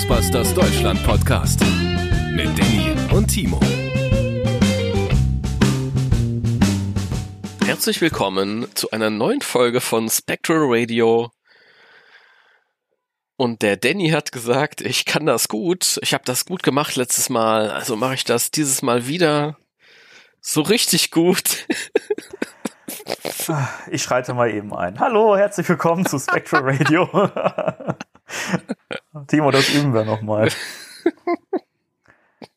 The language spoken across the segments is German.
Ghostbusters Deutschland Podcast mit Danny und Timo. Herzlich willkommen zu einer neuen Folge von Spectral Radio. Und der Danny hat gesagt, ich kann das gut, ich habe das gut gemacht letztes Mal, also mache ich das dieses Mal wieder so richtig gut. Ich schreite mal eben ein. Hallo, herzlich willkommen zu Spectral Radio. Timo, das üben wir nochmal.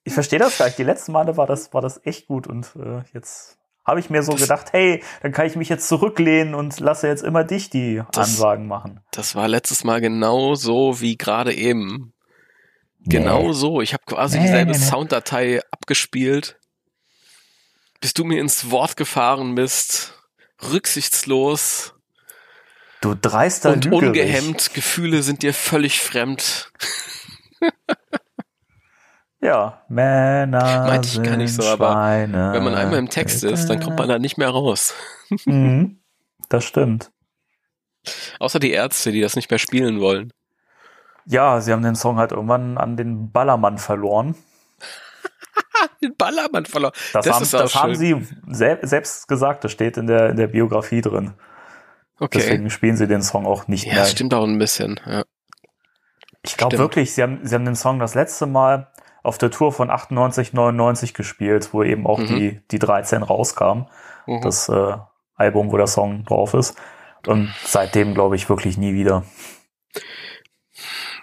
Ich verstehe das gleich. Die letzten Male war das, war das echt gut und äh, jetzt habe ich mir so das, gedacht, hey, dann kann ich mich jetzt zurücklehnen und lasse jetzt immer dich die das, Ansagen machen. Das war letztes Mal genau so wie gerade eben. Genau nee. so. Ich habe quasi nee, dieselbe nee, Sounddatei abgespielt, bis du mir ins Wort gefahren bist rücksichtslos. Du dreister Und Lügerich. ungehemmt. Gefühle sind dir völlig fremd. ja, Männer. Meinte ich gar nicht so, aber wenn man einmal im Text ist, dann kommt man da nicht mehr raus. mhm, das stimmt. Außer die Ärzte, die das nicht mehr spielen wollen. Ja, sie haben den Song halt irgendwann an den Ballermann verloren. den Ballermann verloren. Das, das, haben, das haben, sie sel selbst gesagt, das steht in der, in der Biografie drin. Okay. Deswegen spielen sie den Song auch nicht ja, mehr. Ja, stimmt auch ein bisschen. Ja. Ich glaube wirklich, sie haben, sie haben den Song das letzte Mal auf der Tour von 98, 99 gespielt, wo eben auch mhm. die, die 13 rauskam. Mhm. Das äh, Album, wo der Song drauf ist. Und seitdem glaube ich wirklich nie wieder.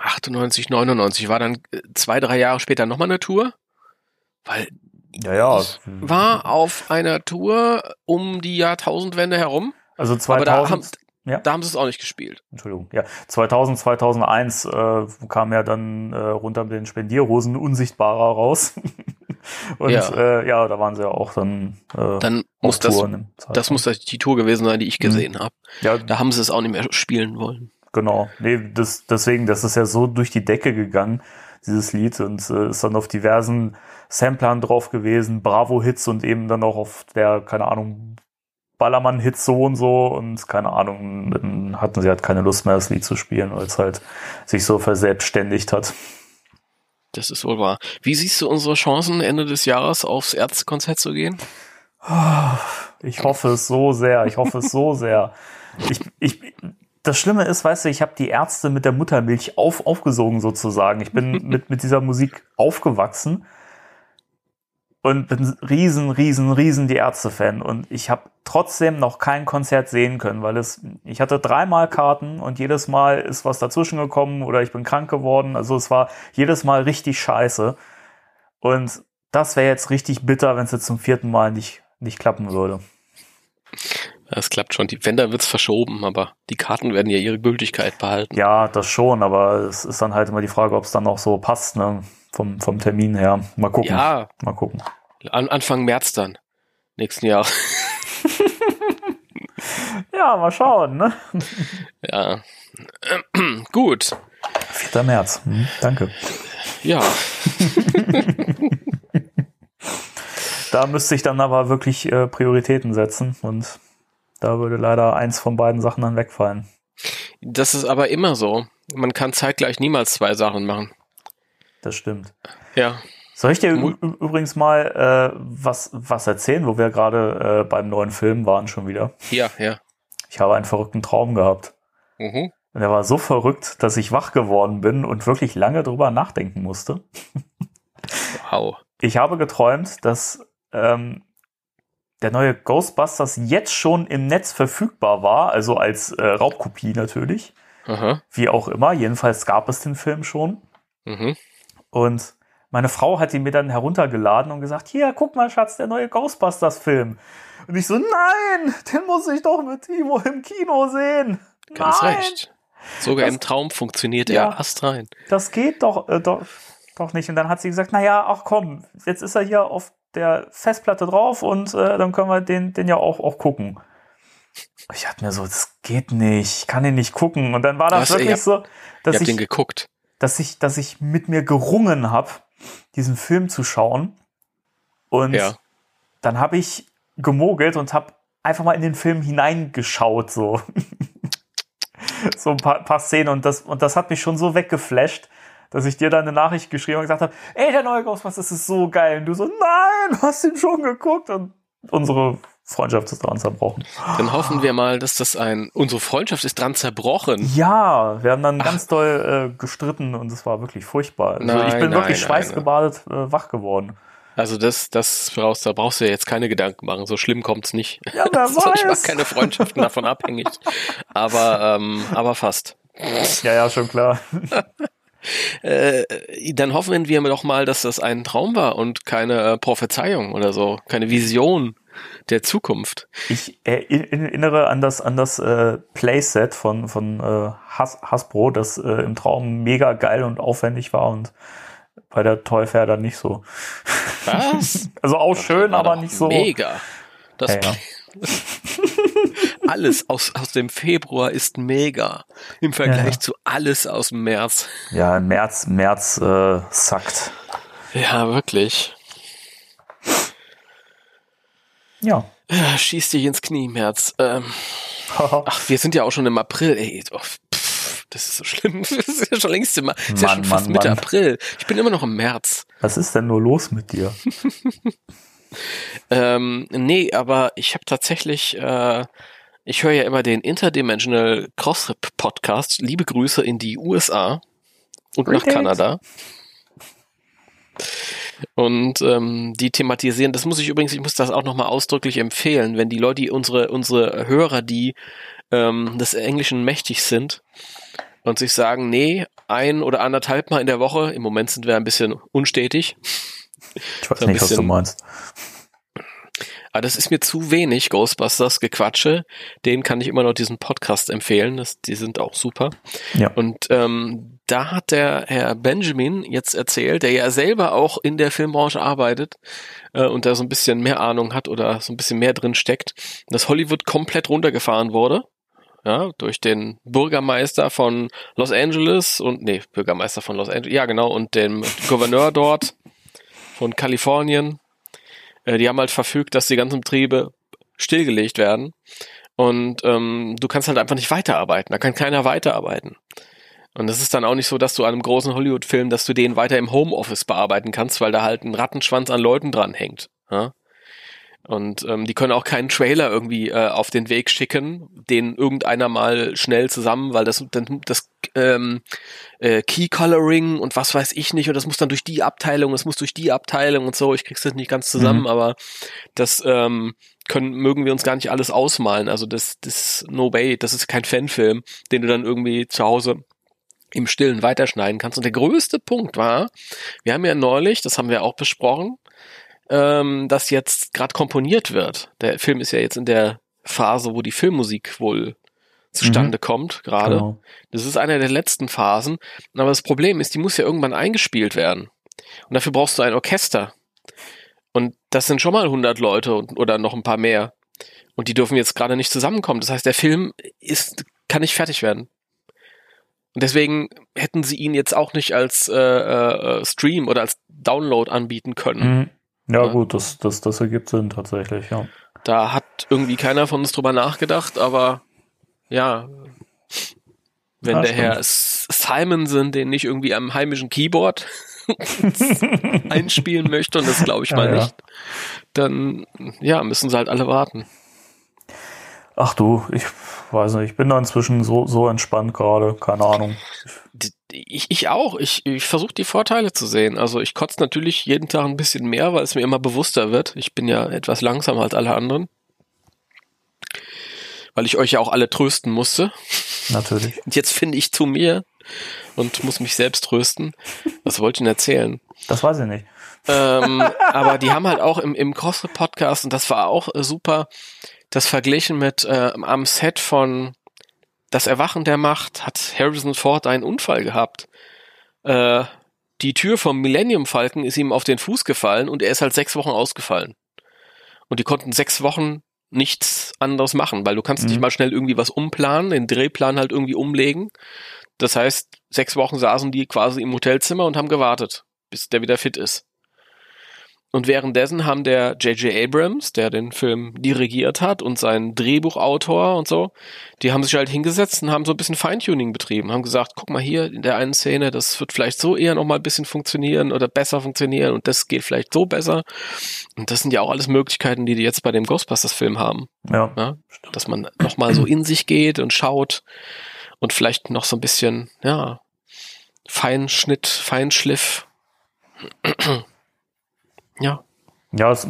98, 99 war dann äh, zwei, drei Jahre später nochmal eine Tour? Weil ja, ja. war auf einer Tour um die Jahrtausendwende herum. Also 2000. Aber da haben, ja. da haben sie es auch nicht gespielt. Entschuldigung. Ja, 2000, 2001 äh, kam ja dann äh, runter mit den Spendierhosen unsichtbarer raus. Und ja. Äh, ja, da waren sie ja auch dann. Äh, dann muss das, das muss die Tour gewesen sein, die ich mhm. gesehen mhm. habe. Ja, da haben sie es auch nicht mehr spielen wollen. Genau. Nee, das, deswegen, das ist ja so durch die Decke gegangen, dieses Lied, und äh, ist dann auf diversen Samplern drauf gewesen, Bravo-Hits und eben dann auch auf der, keine Ahnung, Ballermann-Hits so und so und keine Ahnung, dann hatten sie halt keine Lust mehr, das Lied zu spielen, weil es halt sich so verselbstständigt hat. Das ist wohl wahr. Wie siehst du unsere Chancen, Ende des Jahres aufs Ärztekonzert zu gehen? Ich hoffe es so sehr, ich hoffe es so sehr. Ich, ich, das Schlimme ist, weißt du, ich habe die Ärzte mit der Muttermilch auf, aufgesogen sozusagen. Ich bin mit, mit dieser Musik aufgewachsen und bin riesen, riesen, riesen die Ärzte-Fan. Und ich habe trotzdem noch kein Konzert sehen können, weil es, ich hatte dreimal Karten und jedes Mal ist was dazwischen gekommen oder ich bin krank geworden. Also es war jedes Mal richtig scheiße. Und das wäre jetzt richtig bitter, wenn es jetzt zum vierten Mal nicht, nicht klappen würde. Es klappt schon. Die Wender wird's verschoben, aber die Karten werden ja ihre Gültigkeit behalten. Ja, das schon, aber es ist dann halt immer die Frage, ob es dann auch so passt, ne? Vom, vom Termin her. Mal gucken. Ja. Mal gucken. An, Anfang März dann. Nächsten Jahr. ja, mal schauen, ne? Ja. Gut. 4. März. Hm, danke. Ja. da müsste ich dann aber wirklich äh, Prioritäten setzen und da würde leider eins von beiden Sachen dann wegfallen. Das ist aber immer so. Man kann zeitgleich niemals zwei Sachen machen. Das stimmt. Ja. Soll ich dir übrigens mal äh, was, was erzählen, wo wir gerade äh, beim neuen Film waren schon wieder? Ja, ja. Ich habe einen verrückten Traum gehabt. Mhm. Und er war so verrückt, dass ich wach geworden bin und wirklich lange drüber nachdenken musste. Wow. Ich habe geträumt, dass ähm, der neue Ghostbusters jetzt schon im Netz verfügbar war, also als äh, Raubkopie natürlich. Aha. Wie auch immer, jedenfalls gab es den Film schon. Mhm. Und meine Frau hat ihn mir dann heruntergeladen und gesagt, hier, guck mal, Schatz, der neue Ghostbusters-Film. Und ich so, nein, den muss ich doch mit Timo im Kino sehen. Ganz nein. recht. Sogar das, im Traum funktioniert ja, er astrein. Das geht doch, äh, doch, doch nicht. Und dann hat sie gesagt, naja, ach komm, jetzt ist er hier auf der Festplatte drauf und äh, dann können wir den, den ja auch, auch gucken. Ich hatte mir so, das geht nicht, ich kann den nicht gucken. Und dann war das Was, wirklich hab, so, dass ich, den geguckt. Dass ich, dass ich mit mir gerungen habe, diesen Film zu schauen. Und ja. dann habe ich gemogelt und habe einfach mal in den Film hineingeschaut, so. so ein paar, paar Szenen und das, und das hat mich schon so weggeflasht, dass ich dir dann eine Nachricht geschrieben und gesagt habe, ey, der neue Ghostbusters ist so geil. Und du so, nein, hast ihn schon geguckt? Und unsere Freundschaft ist dran zerbrochen. Dann hoffen wir mal, dass das ein, unsere Freundschaft ist dran zerbrochen. Ja, wir haben dann Ach. ganz doll äh, gestritten und es war wirklich furchtbar. Also nein, ich bin nein, wirklich schweißgebadet äh, wach geworden. Also das, das brauchst, da brauchst du ja jetzt keine Gedanken machen. So schlimm kommt's nicht. Ja, wer also weiß. Ich mache keine Freundschaften davon abhängig. Aber, ähm, aber fast. Ja, ja, schon klar. Äh, dann hoffen wir doch mal, dass das ein Traum war und keine äh, Prophezeiung oder so, keine Vision der Zukunft. Ich erinnere an das an das äh, Playset von von äh, Has Hasbro, das äh, im Traum mega geil und aufwendig war und bei der Toy Fair dann nicht so. Was? also auch das schön, aber nicht so. Mega. Das ja, ja. alles aus, aus dem Februar ist mega im Vergleich ja. zu alles aus dem März. Ja, März, März äh, sackt. Ja, wirklich. Ja. Schieß dich ins Knie, März. Ähm, ach, wir sind ja auch schon im April. Ey, oh, pff, das ist so schlimm. Das ist ja schon längst im, ist Mann, ja schon fast Mann, Mitte. April. Ich bin immer noch im März. Was ist denn nur los mit dir? ähm, nee, aber ich habe tatsächlich, äh, ich höre ja immer den Interdimensional Crossrip Podcast. Liebe Grüße in die USA und Great nach Kanada. Und ähm, die thematisieren, das muss ich übrigens, ich muss das auch nochmal ausdrücklich empfehlen, wenn die Leute, die unsere, unsere Hörer, die ähm, des Englischen mächtig sind und sich sagen, nee, ein oder anderthalb Mal in der Woche, im Moment sind wir ein bisschen unstetig, ich weiß nicht, bisschen, was du meinst. Aber das ist mir zu wenig, Ghostbusters Gequatsche. Den kann ich immer noch diesen Podcast empfehlen. Das, die sind auch super. Ja. Und ähm, da hat der Herr Benjamin jetzt erzählt, der ja selber auch in der Filmbranche arbeitet äh, und da so ein bisschen mehr Ahnung hat oder so ein bisschen mehr drin steckt, dass Hollywood komplett runtergefahren wurde. Ja, durch den Bürgermeister von Los Angeles und nee, Bürgermeister von Los Angeles, ja genau, und dem Gouverneur dort von Kalifornien. Äh, die haben halt verfügt, dass die ganzen Betriebe stillgelegt werden. Und ähm, du kannst halt einfach nicht weiterarbeiten. Da kann keiner weiterarbeiten. Und das ist dann auch nicht so, dass du an einem großen Hollywood-Film, dass du den weiter im Homeoffice bearbeiten kannst, weil da halt ein Rattenschwanz an Leuten dran hängt. Ja? Und ähm, die können auch keinen Trailer irgendwie äh, auf den Weg schicken, den irgendeiner mal schnell zusammen, weil das, dann, das ähm, äh, Key Coloring und was weiß ich nicht, und das muss dann durch die Abteilung, es muss durch die Abteilung und so, ich krieg's das nicht ganz zusammen, mhm. aber das ähm, können, mögen wir uns gar nicht alles ausmalen. Also das, das No Way, das ist kein Fanfilm, den du dann irgendwie zu Hause im Stillen weiterschneiden kannst. Und der größte Punkt war, wir haben ja neulich, das haben wir auch besprochen, ähm, das jetzt gerade komponiert wird. Der Film ist ja jetzt in der Phase, wo die Filmmusik wohl zustande mhm. kommt, gerade. Genau. Das ist einer der letzten Phasen. Aber das Problem ist, die muss ja irgendwann eingespielt werden. Und dafür brauchst du ein Orchester. Und das sind schon mal 100 Leute und, oder noch ein paar mehr. Und die dürfen jetzt gerade nicht zusammenkommen. Das heißt, der Film ist, kann nicht fertig werden. Und deswegen hätten sie ihn jetzt auch nicht als äh, äh, Stream oder als Download anbieten können. Mhm. Ja, ja, gut, das, das, das ergibt Sinn tatsächlich, ja. Da hat irgendwie keiner von uns drüber nachgedacht, aber ja, wenn ja, der stimmt. Herr Simonson den nicht irgendwie am heimischen Keyboard einspielen möchte, und das glaube ich mal ja, nicht, dann ja, müssen sie halt alle warten. Ach du, ich weiß nicht, ich bin da inzwischen so, so entspannt gerade, keine Ahnung. Ich, ich auch. Ich, ich versuche die Vorteile zu sehen. Also ich kotze natürlich jeden Tag ein bisschen mehr, weil es mir immer bewusster wird. Ich bin ja etwas langsamer als alle anderen. Weil ich euch ja auch alle trösten musste. Natürlich. Und jetzt finde ich zu mir und muss mich selbst trösten. Was wollte ich denn erzählen? Das weiß ich nicht. Ähm, aber die haben halt auch im, im CrossFit-Podcast, und das war auch äh, super, das verglichen mit äh, am Set von Das Erwachen der Macht hat Harrison Ford einen Unfall gehabt. Äh, die Tür vom Millennium Falcon ist ihm auf den Fuß gefallen und er ist halt sechs Wochen ausgefallen. Und die konnten sechs Wochen nichts anderes machen, weil du kannst mhm. nicht mal schnell irgendwie was umplanen, den Drehplan halt irgendwie umlegen. Das heißt, sechs Wochen saßen die quasi im Hotelzimmer und haben gewartet, bis der wieder fit ist. Und währenddessen haben der J.J. Abrams, der den Film dirigiert hat und sein Drehbuchautor und so, die haben sich halt hingesetzt und haben so ein bisschen Feintuning betrieben, haben gesagt, guck mal hier in der einen Szene, das wird vielleicht so eher noch mal ein bisschen funktionieren oder besser funktionieren und das geht vielleicht so besser. Und das sind ja auch alles Möglichkeiten, die die jetzt bei dem Ghostbusters-Film haben. Ja. ja. Dass man noch mal so in sich geht und schaut und vielleicht noch so ein bisschen, ja, Feinschnitt, Feinschliff ja. Ja, es,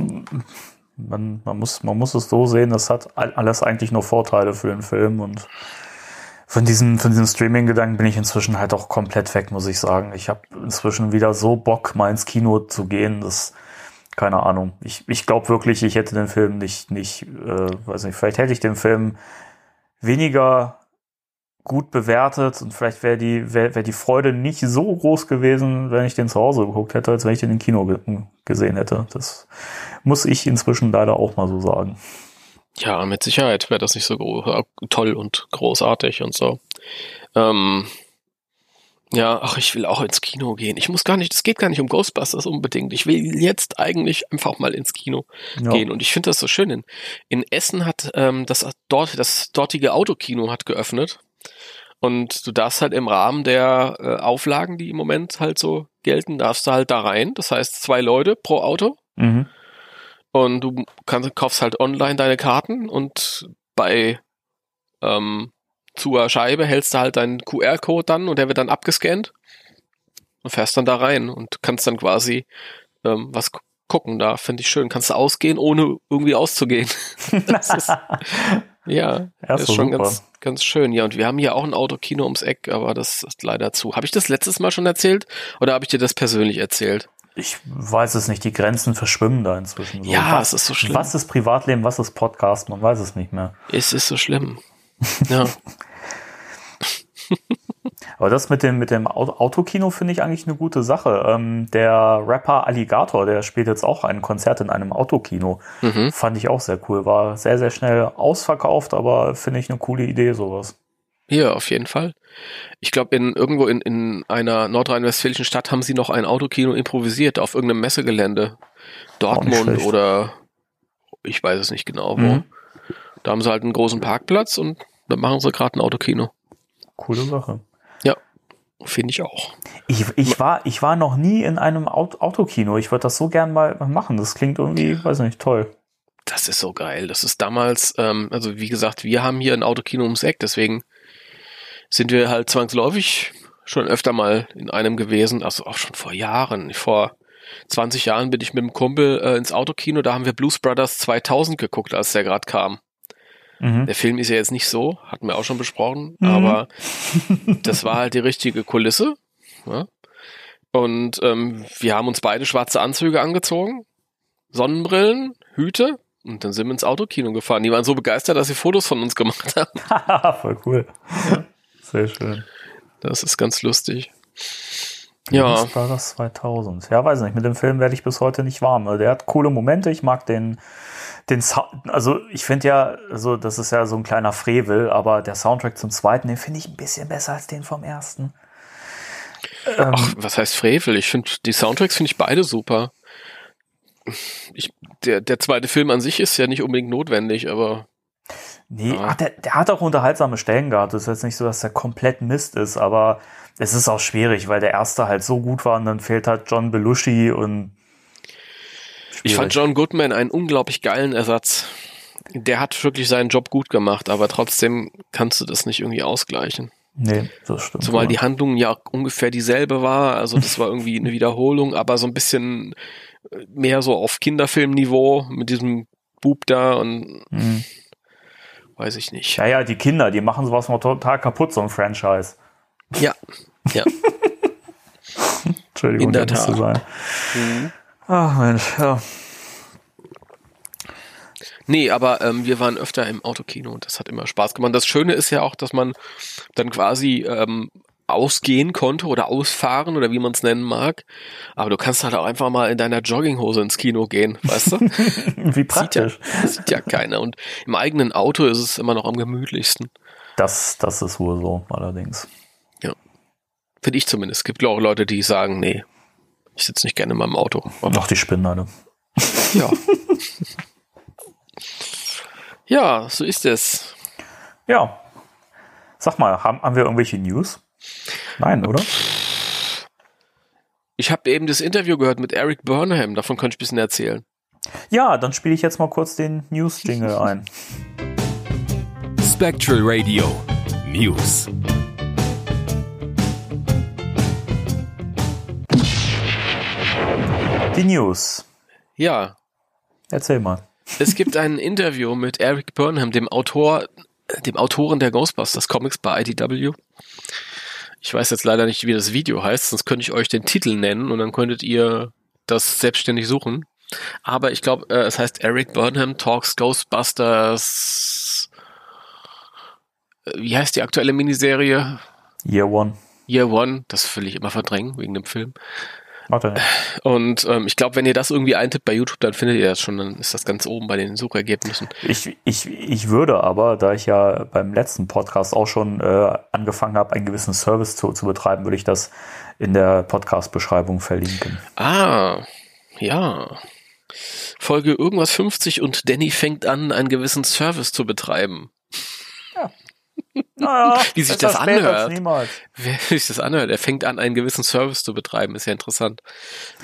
man, man, muss, man muss es so sehen, das hat alles eigentlich nur Vorteile für den Film und von diesem, von diesem Streaming-Gedanken bin ich inzwischen halt auch komplett weg, muss ich sagen. Ich habe inzwischen wieder so Bock, mal ins Kino zu gehen, dass, keine Ahnung. Ich, ich glaube wirklich, ich hätte den Film nicht, nicht, äh, weiß nicht, vielleicht hätte ich den Film weniger gut bewertet und vielleicht wäre die, wäre wär die Freude nicht so groß gewesen, wenn ich den zu Hause geguckt hätte, als wenn ich den im Kino ge gesehen hätte. Das muss ich inzwischen leider auch mal so sagen. Ja, mit Sicherheit wäre das nicht so toll und großartig und so. Ähm, ja, ach, ich will auch ins Kino gehen. Ich muss gar nicht, es geht gar nicht um Ghostbusters unbedingt. Ich will jetzt eigentlich einfach mal ins Kino ja. gehen. Und ich finde das so schön. In, in Essen hat ähm, das dort, das dortige Autokino hat geöffnet. Und du darfst halt im Rahmen der äh, Auflagen, die im Moment halt so gelten, darfst du halt da rein. Das heißt zwei Leute pro Auto. Mhm. Und du kannst, kaufst halt online deine Karten und bei ähm, zur Scheibe hältst du halt deinen QR-Code dann und der wird dann abgescannt und fährst dann da rein und kannst dann quasi ähm, was gucken. Da finde ich schön. Kannst du ausgehen, ohne irgendwie auszugehen. das ist, ja, das ist schon ganz, ganz schön. Ja, und wir haben hier auch ein Autokino ums Eck, aber das ist leider zu. Habe ich das letztes Mal schon erzählt oder habe ich dir das persönlich erzählt? Ich weiß es nicht, die Grenzen verschwimmen da inzwischen. So. Ja, was, es ist so schlimm. Was ist Privatleben, was ist Podcast? Man weiß es nicht mehr. Es ist so schlimm. Ja. Aber das mit dem, mit dem Autokino finde ich eigentlich eine gute Sache. Ähm, der Rapper Alligator, der spielt jetzt auch ein Konzert in einem Autokino. Mhm. Fand ich auch sehr cool. War sehr, sehr schnell ausverkauft, aber finde ich eine coole Idee, sowas. Ja, auf jeden Fall. Ich glaube, in irgendwo in, in einer nordrhein-westfälischen Stadt haben sie noch ein Autokino improvisiert auf irgendeinem Messegelände. Dortmund oder ich weiß es nicht genau wo. Mhm. Da haben sie halt einen großen Parkplatz und da machen sie gerade ein Autokino. Coole Sache. Finde ich auch. Ich, ich, war, ich war noch nie in einem Autokino. Ich würde das so gern mal machen. Das klingt irgendwie, weiß nicht, toll. Das ist so geil. Das ist damals, ähm, also wie gesagt, wir haben hier ein Autokino ums Eck, deswegen sind wir halt zwangsläufig schon öfter mal in einem gewesen, also auch schon vor Jahren. Vor 20 Jahren bin ich mit dem Kumpel äh, ins Autokino, da haben wir Blues Brothers 2000 geguckt, als der gerade kam. Mhm. Der Film ist ja jetzt nicht so, hatten wir auch schon besprochen, mhm. aber das war halt die richtige Kulisse. Ja? Und ähm, wir haben uns beide schwarze Anzüge angezogen, Sonnenbrillen, Hüte und dann sind wir ins Autokino gefahren. Die waren so begeistert, dass sie Fotos von uns gemacht haben. Voll cool. Ja. Sehr schön. Das ist ganz lustig. Ja. Das war das 2000. Ja, weiß nicht. Mit dem Film werde ich bis heute nicht warm. Der hat coole Momente. Ich mag den den Sound, also ich finde ja, also das ist ja so ein kleiner Frevel, aber der Soundtrack zum zweiten, den finde ich ein bisschen besser als den vom ersten. Ähm, Ach, was heißt Frevel? Ich finde, die Soundtracks finde ich beide super. Ich, der, der zweite Film an sich ist ja nicht unbedingt notwendig, aber. Nee, ja. ach, der, der hat auch unterhaltsame Stellen gehabt. Das ist jetzt nicht so, dass der komplett Mist ist, aber es ist auch schwierig, weil der erste halt so gut war und dann fehlt halt John Belushi und ich fand John Goodman einen unglaublich geilen Ersatz. Der hat wirklich seinen Job gut gemacht, aber trotzdem kannst du das nicht irgendwie ausgleichen. Nee, das stimmt. Zumal die Handlung ja ungefähr dieselbe war. Also das war irgendwie eine Wiederholung, aber so ein bisschen mehr so auf Kinderfilmniveau mit diesem Bub da und mhm. weiß ich nicht. Ja, ja, die Kinder, die machen sowas mal total kaputt, so ein Franchise. Ja, ja. Entschuldigung, In der Tat. Zu sein. Mhm. Ach Mensch, ja. Nee, aber ähm, wir waren öfter im Autokino und das hat immer Spaß gemacht. Das Schöne ist ja auch, dass man dann quasi ähm, ausgehen konnte oder ausfahren oder wie man es nennen mag. Aber du kannst halt auch einfach mal in deiner Jogginghose ins Kino gehen, weißt du? wie praktisch. Sieht ja, sieht ja keiner. Und im eigenen Auto ist es immer noch am gemütlichsten. Das, das ist wohl so, allerdings. Ja. Finde ich zumindest. Es gibt auch Leute, die sagen, nee, ich sitze nicht gerne in meinem Auto. Doch, die spinnen alle. Ja. ja, so ist es. Ja. Sag mal, haben, haben wir irgendwelche News? Nein, oder? Ich habe eben das Interview gehört mit Eric Burnham, davon könnte ich ein bisschen erzählen. Ja, dann spiele ich jetzt mal kurz den News-Jingle ein. Spectral Radio News. Die News. Ja. Erzähl mal. Es gibt ein Interview mit Eric Burnham, dem Autor, dem Autoren der Ghostbusters Comics bei IDW. Ich weiß jetzt leider nicht, wie das Video heißt, sonst könnte ich euch den Titel nennen und dann könntet ihr das selbstständig suchen. Aber ich glaube, äh, es heißt Eric Burnham Talks Ghostbusters. Äh, wie heißt die aktuelle Miniserie? Year One. Year One, das will ich immer verdrängen wegen dem Film. Warte. Und ähm, ich glaube, wenn ihr das irgendwie eintippt bei YouTube, dann findet ihr das schon, dann ist das ganz oben bei den Suchergebnissen. Ich, ich, ich würde aber, da ich ja beim letzten Podcast auch schon äh, angefangen habe, einen gewissen Service zu, zu betreiben, würde ich das in der Podcast-Beschreibung verlinken. Ah, ja. Folge irgendwas 50 und Danny fängt an, einen gewissen Service zu betreiben. Naja, Wie sich das anhört. Wer sich das anhört, er fängt an, einen gewissen Service zu betreiben, ist ja interessant.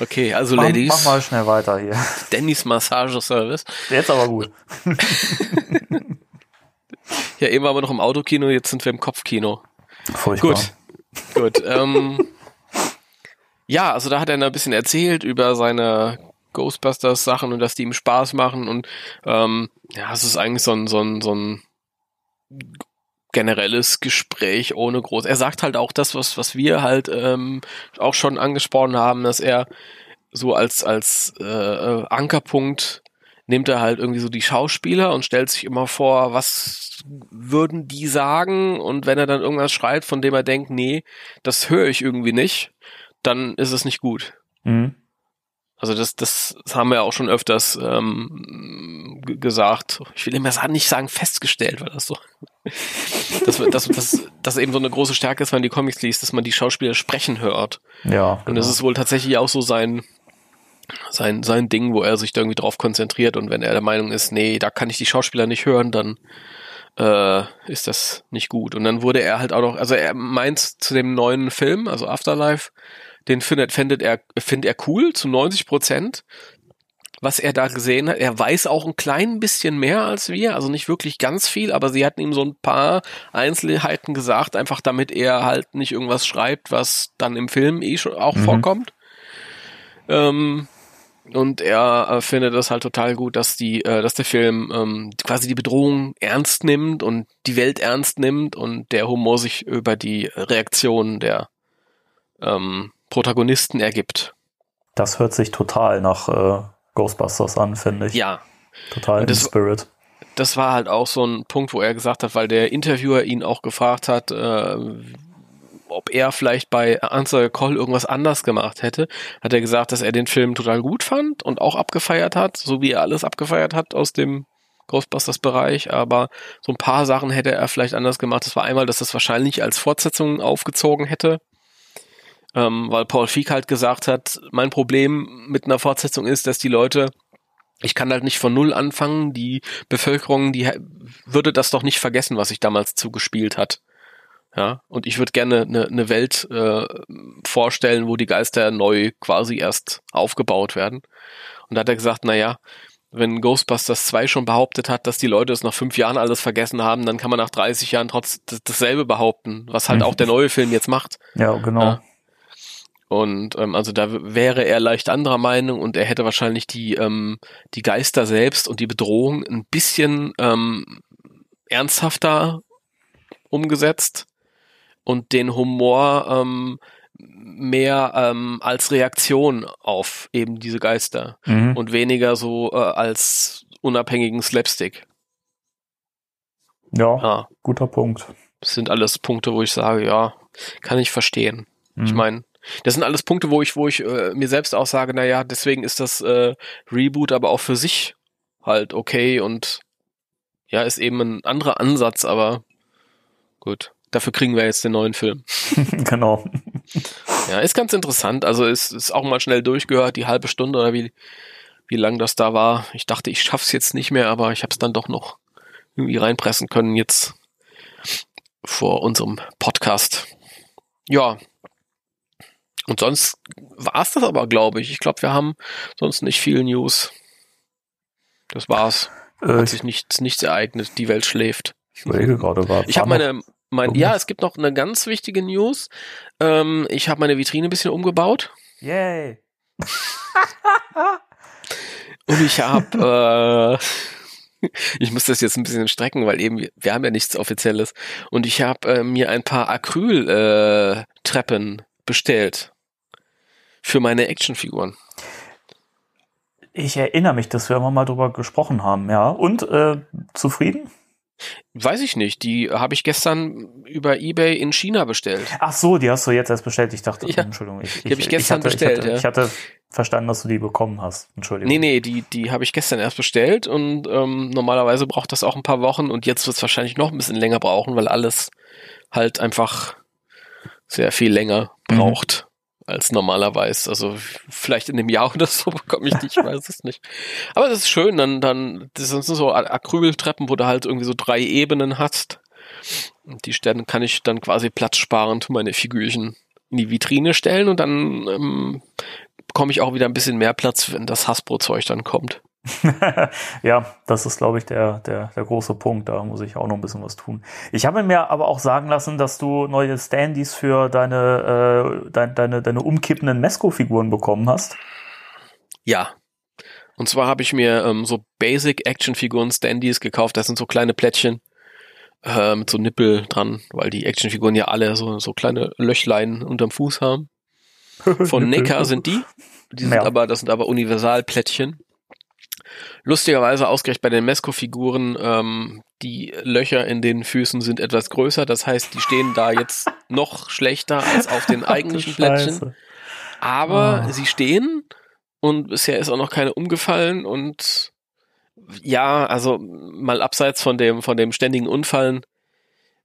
Okay, also Mach, Ladies, mach mal schnell weiter hier. Dannys Massageservice. Jetzt aber gut. Ja, eben waren wir noch im Autokino, jetzt sind wir im Kopfkino. Furchtbar. Gut, gut. Ähm, ja, also da hat er ein bisschen erzählt über seine Ghostbusters Sachen und dass die ihm Spaß machen und ähm, ja, es ist eigentlich so ein, so ein, so ein generelles Gespräch ohne groß. Er sagt halt auch das, was, was wir halt ähm, auch schon angesprochen haben, dass er so als, als äh, Ankerpunkt nimmt er halt irgendwie so die Schauspieler und stellt sich immer vor, was würden die sagen und wenn er dann irgendwas schreibt, von dem er denkt, nee, das höre ich irgendwie nicht, dann ist es nicht gut. Mhm. Also das, das haben wir auch schon öfters ähm, gesagt. Ich will immer sa- nicht sagen festgestellt, weil das so, dass, dass, dass, dass eben so eine große Stärke ist, wenn man die Comics liest, dass man die Schauspieler sprechen hört. Ja. Und das genau. ist wohl tatsächlich auch so sein, sein, sein Ding, wo er sich da irgendwie drauf konzentriert. Und wenn er der Meinung ist, nee, da kann ich die Schauspieler nicht hören, dann äh, ist das nicht gut. Und dann wurde er halt auch noch, also er meint zu dem neuen Film, also Afterlife, den findet, findet er, findet er cool zu 90 Prozent. Was er da gesehen hat, er weiß auch ein klein bisschen mehr als wir, also nicht wirklich ganz viel, aber sie hatten ihm so ein paar Einzelheiten gesagt, einfach damit er halt nicht irgendwas schreibt, was dann im Film eh schon auch Mhm. vorkommt. Ähm, und er äh, findet das halt total gut, dass die, äh, dass der Film ähm, quasi die Bedrohung ernst nimmt und die Welt ernst nimmt und der Humor sich über die Reaktionen der ähm, Protagonisten ergibt. Das hört sich total nach äh, Ghostbusters an, finde ich. Ja, Total Und in das- Spirit. das war halt auch so ein Punkt, wo er gesagt hat, weil der Interviewer ihn auch gefragt hat, äh, ob er vielleicht bei Answer Call irgendwas anders gemacht hätte, hat er gesagt, dass er den Film total gut fand und auch abgefeiert hat, so wie er alles abgefeiert hat aus dem Ghostbusters-Bereich, aber so ein paar Sachen hätte er vielleicht anders gemacht. Das war einmal, dass das wahrscheinlich als Fortsetzung aufgezogen hätte, ähm, weil Paul Feig halt gesagt hat, mein Problem mit einer Fortsetzung ist, dass die Leute ich kann halt nicht von Null anfangen. Die Bevölkerung, die würde das doch nicht vergessen, was sich damals zugespielt hat. Ja, und ich würde gerne eine ne Welt äh, vorstellen, wo die Geister neu quasi erst aufgebaut werden. Und da hat er gesagt, na ja, wenn Ghostbusters 2 schon behauptet hat, dass die Leute es nach fünf Jahren alles vergessen haben, dann kann man nach 30 Jahren trotz dasselbe behaupten, was halt Mhm. auch der neue Film jetzt macht. Ja, genau. Ja. Und ähm, also da wäre er leicht anderer Meinung und er hätte wahrscheinlich die, ähm, die Geister selbst und die Bedrohung ein bisschen ähm, ernsthafter umgesetzt und den Humor ähm, mehr ähm, als Reaktion auf eben diese Geister Mhm. und weniger so äh, als unabhängigen Slapstick. ja, Ja, guter Punkt. das sind alles Punkte, wo ich sage, ja, kann ich verstehen. Ich Mhm. meine, das sind alles Punkte, wo ich, wo ich äh, mir selbst auch sage, na ja, deswegen ist das äh, Reboot aber auch für sich halt okay und ja, ist eben ein anderer Ansatz, aber gut. Dafür kriegen wir jetzt den neuen Film. genau. Ja, ist ganz interessant. Also ist, ist auch mal schnell durchgehört, die halbe Stunde oder wie wie lang das da war. Ich dachte, ich schaff's jetzt nicht mehr, aber ich habe es dann doch noch irgendwie reinpressen können jetzt vor unserem Podcast. Ja. Und sonst war's das aber, glaube ich. Ich glaube, wir haben sonst nicht viel News. Das war's. Äh, Hat ich sich nichts, nichts ereignet. Die Welt schläft. ich überlege gerade, war Ich habe war meine, mein, ja, es gibt noch eine ganz wichtige News. Ähm, ich habe meine Vitrine ein bisschen umgebaut Yay. und ich habe, äh, ich muss das jetzt ein bisschen strecken, weil eben wir, haben ja nichts Offizielles und ich habe äh, mir ein paar Acryl äh, bestellt für meine Actionfiguren. Ich erinnere mich, dass wir immer mal drüber gesprochen haben, ja. Und äh, zufrieden? Weiß ich nicht, die habe ich gestern über eBay in China bestellt. Ach so, die hast du jetzt erst bestellt. Ich dachte, Ja. Entschuldigung, ich, Die hab ich gestern hatte, bestellt, Ich hatte, ja. ich hatte verstanden, dass du die bekommen hast. Entschuldigung. Nee, nee, die, die habe ich gestern erst bestellt und ähm, normalerweise braucht das auch ein paar Wochen und jetzt wird es wahrscheinlich noch ein bisschen länger brauchen, weil alles halt einfach sehr viel länger Mhm. Als normalerweise. Also vielleicht in einem Jahr oder so bekomme ich die, ich weiß es nicht. Aber das ist schön, dann, dann, das sind so Acryltreppen, wo du halt irgendwie so drei Ebenen hast. Und die Stellen kann ich dann quasi platzsparend meine Figürchen in die Vitrine stellen und dann ähm, bekomme ich auch wieder ein bisschen mehr Platz, wenn das Hasbro-Zeug dann kommt. ja, das ist, glaube ich, der, der, der große Punkt. Da muss ich auch noch ein bisschen was tun. Ich habe mir aber auch sagen lassen, dass du neue Standys für deine, äh, dein, deine, deine umkippenden Mesco-Figuren bekommen hast. Ja. Und zwar habe ich mir ähm, so Basic Actionfiguren Standys gekauft. Das sind so kleine Plättchen äh, mit so Nippel dran, weil die Actionfiguren ja alle so, so kleine Löchlein unterm Fuß haben. Von Neckar sind die. Die sind Ja. aber, das sind aber Universalplättchen. Lustigerweise ausgerechnet bei den Mesco-Figuren, ähm, die Löcher in den Füßen sind etwas größer. Das heißt, die stehen da jetzt noch schlechter als auf den eigentlichen Plättchen. Aber Ah. sie stehen und bisher ist auch noch keine umgefallen und ja, also mal abseits von dem, von dem ständigen Unfallen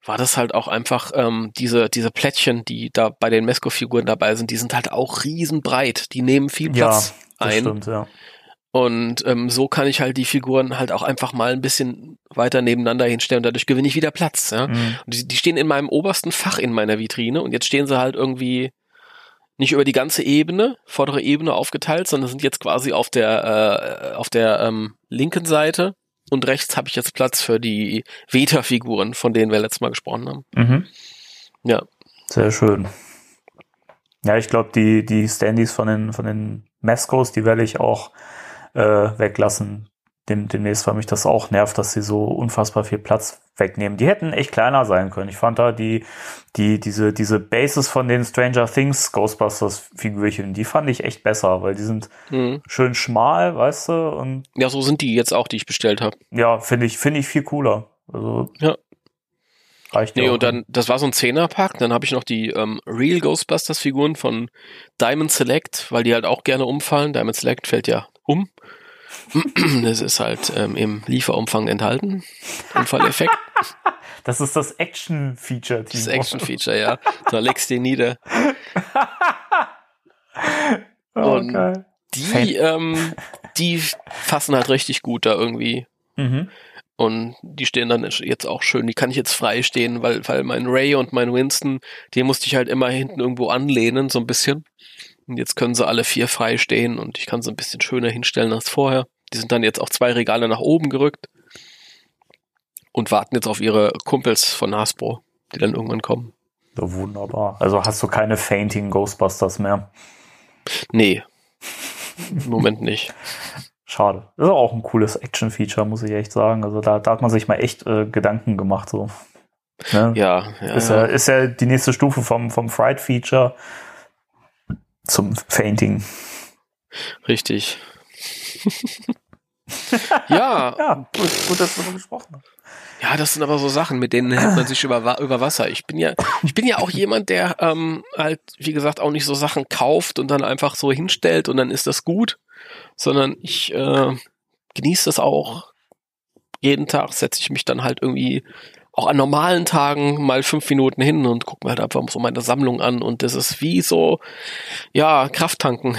war das halt auch einfach ähm, diese, diese Plättchen, die da bei den Mesco-Figuren dabei sind, die sind halt auch riesenbreit. Die nehmen viel Ja, Platz das ein. stimmt, ja. Und ähm, so kann ich halt die Figuren halt auch einfach mal ein bisschen weiter nebeneinander hinstellen und dadurch gewinne ich wieder Platz. Ja? Mhm. Und die, die stehen in meinem obersten Fach in meiner Vitrine und jetzt stehen sie halt irgendwie nicht über die ganze Ebene, vordere Ebene aufgeteilt, sondern sind jetzt quasi auf der äh, auf der ähm, linken Seite und rechts habe ich jetzt Platz für die Veta-Figuren, von denen wir letztes Mal gesprochen haben. Mhm. Ja, Sehr schön. Ja, ich glaube, die, die Standys von den, von den Mescos, die werde ich auch äh, weglassen. Dem, demnächst, weil mich das auch nervt, dass sie so unfassbar viel Platz wegnehmen. Die hätten echt kleiner sein können. Ich fand da die, die, diese, diese Bases von den Stranger Things Ghostbusters Figürchen, die fand ich echt besser, weil die sind mhm. schön schmal, weißt du, und ja, so sind die jetzt auch, die ich bestellt habe. ja, finde ich, finde ich viel cooler. Also, Ja. Reicht Nee, und dann, das war so ein Zehnerpack. Dann habe ich noch die ähm, Real Ghostbusters Figuren von Diamond Select, weil die halt auch gerne umfallen. Diamond Select fällt ja um. Das ist halt ähm, im Lieferumfang enthalten. Unfalleffekt. Das ist das Action-Feature. Das Action-Feature, ja. Da legst du den nieder. Oh, Und- geil. Die, ähm, die fassen halt richtig gut da irgendwie. Mhm. Und die stehen dann jetzt auch schön. Die kann ich jetzt frei stehen, weil, weil mein Ray und mein Winston, den musste ich halt immer hinten irgendwo anlehnen, so ein bisschen. Und jetzt können sie alle vier frei stehen und ich kann sie ein bisschen schöner hinstellen als vorher. Die sind dann jetzt auch zwei Regale nach oben gerückt und warten jetzt auf ihre Kumpels von Hasbro, die dann irgendwann kommen. So wunderbar. Also hast du keine Fainting Ghostbusters mehr. Nee. Im Moment nicht. Schade. Das ist auch ein cooles Action-Feature, muss ich echt sagen. Also da, da hat man sich mal echt äh, Gedanken gemacht. So. Ne? Ja, ja, Ist, ja, ja. ist ja die nächste Stufe vom, vom Fright-Feature zum Fainting. richtig. ja, Ja, gut, gut dass wir darüber gesprochen haben. Ja, das sind aber so Sachen, mit denen hält man sich über, über Wasser. Ich bin ja, ich bin ja auch jemand, der ähm, halt, wie gesagt, auch nicht so Sachen kauft und dann einfach so hinstellt und dann ist das gut, sondern ich äh, genieße das auch. Jeden Tag setze ich mich dann halt irgendwie auch an normalen Tagen mal fünf Minuten hin und gucke mir halt einfach so meine Sammlung an und das ist wie so, ja, Krafttanken.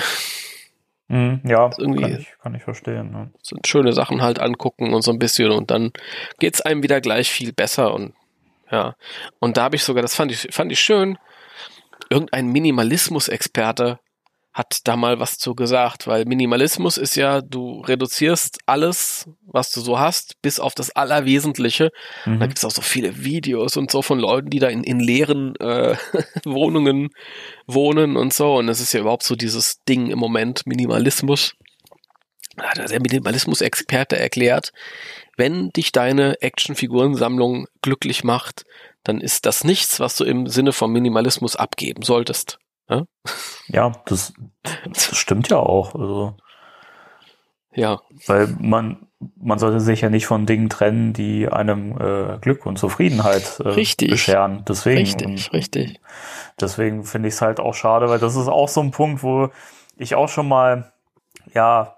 Mhm, ja, irgendwie- kann ich, kann ich verstehen. Ne? sind schöne Sachen halt angucken und so ein bisschen und dann geht's einem wieder gleich viel besser und ja. Und da habe ich sogar, das fand ich, fand ich schön, irgendein Minimalismus-Experte hat da mal was zu gesagt, weil Minimalismus ist ja, du reduzierst alles, was du so hast, bis auf das Allerwesentliche. Mhm. Da gibt's auch so viele Videos und so von Leuten, die da in, in leeren äh, Wohnungen wohnen und so. Und es ist ja überhaupt so dieses Ding im Moment, Minimalismus. Da hat der Minimalismus-Experte erklärt, wenn dich deine Actionfigurensammlung glücklich macht, dann ist das nichts, was du im Sinne vom Minimalismus abgeben solltest. Ja, das, das stimmt ja auch. Also, Ja, weil man, man sollte sich ja nicht von Dingen trennen, die einem äh, Glück und Zufriedenheit äh, Richtig. bescheren. Deswegen, richtig, richtig. deswegen finde ich es halt auch schade, weil das ist auch so ein Punkt, wo ich auch schon mal, ja,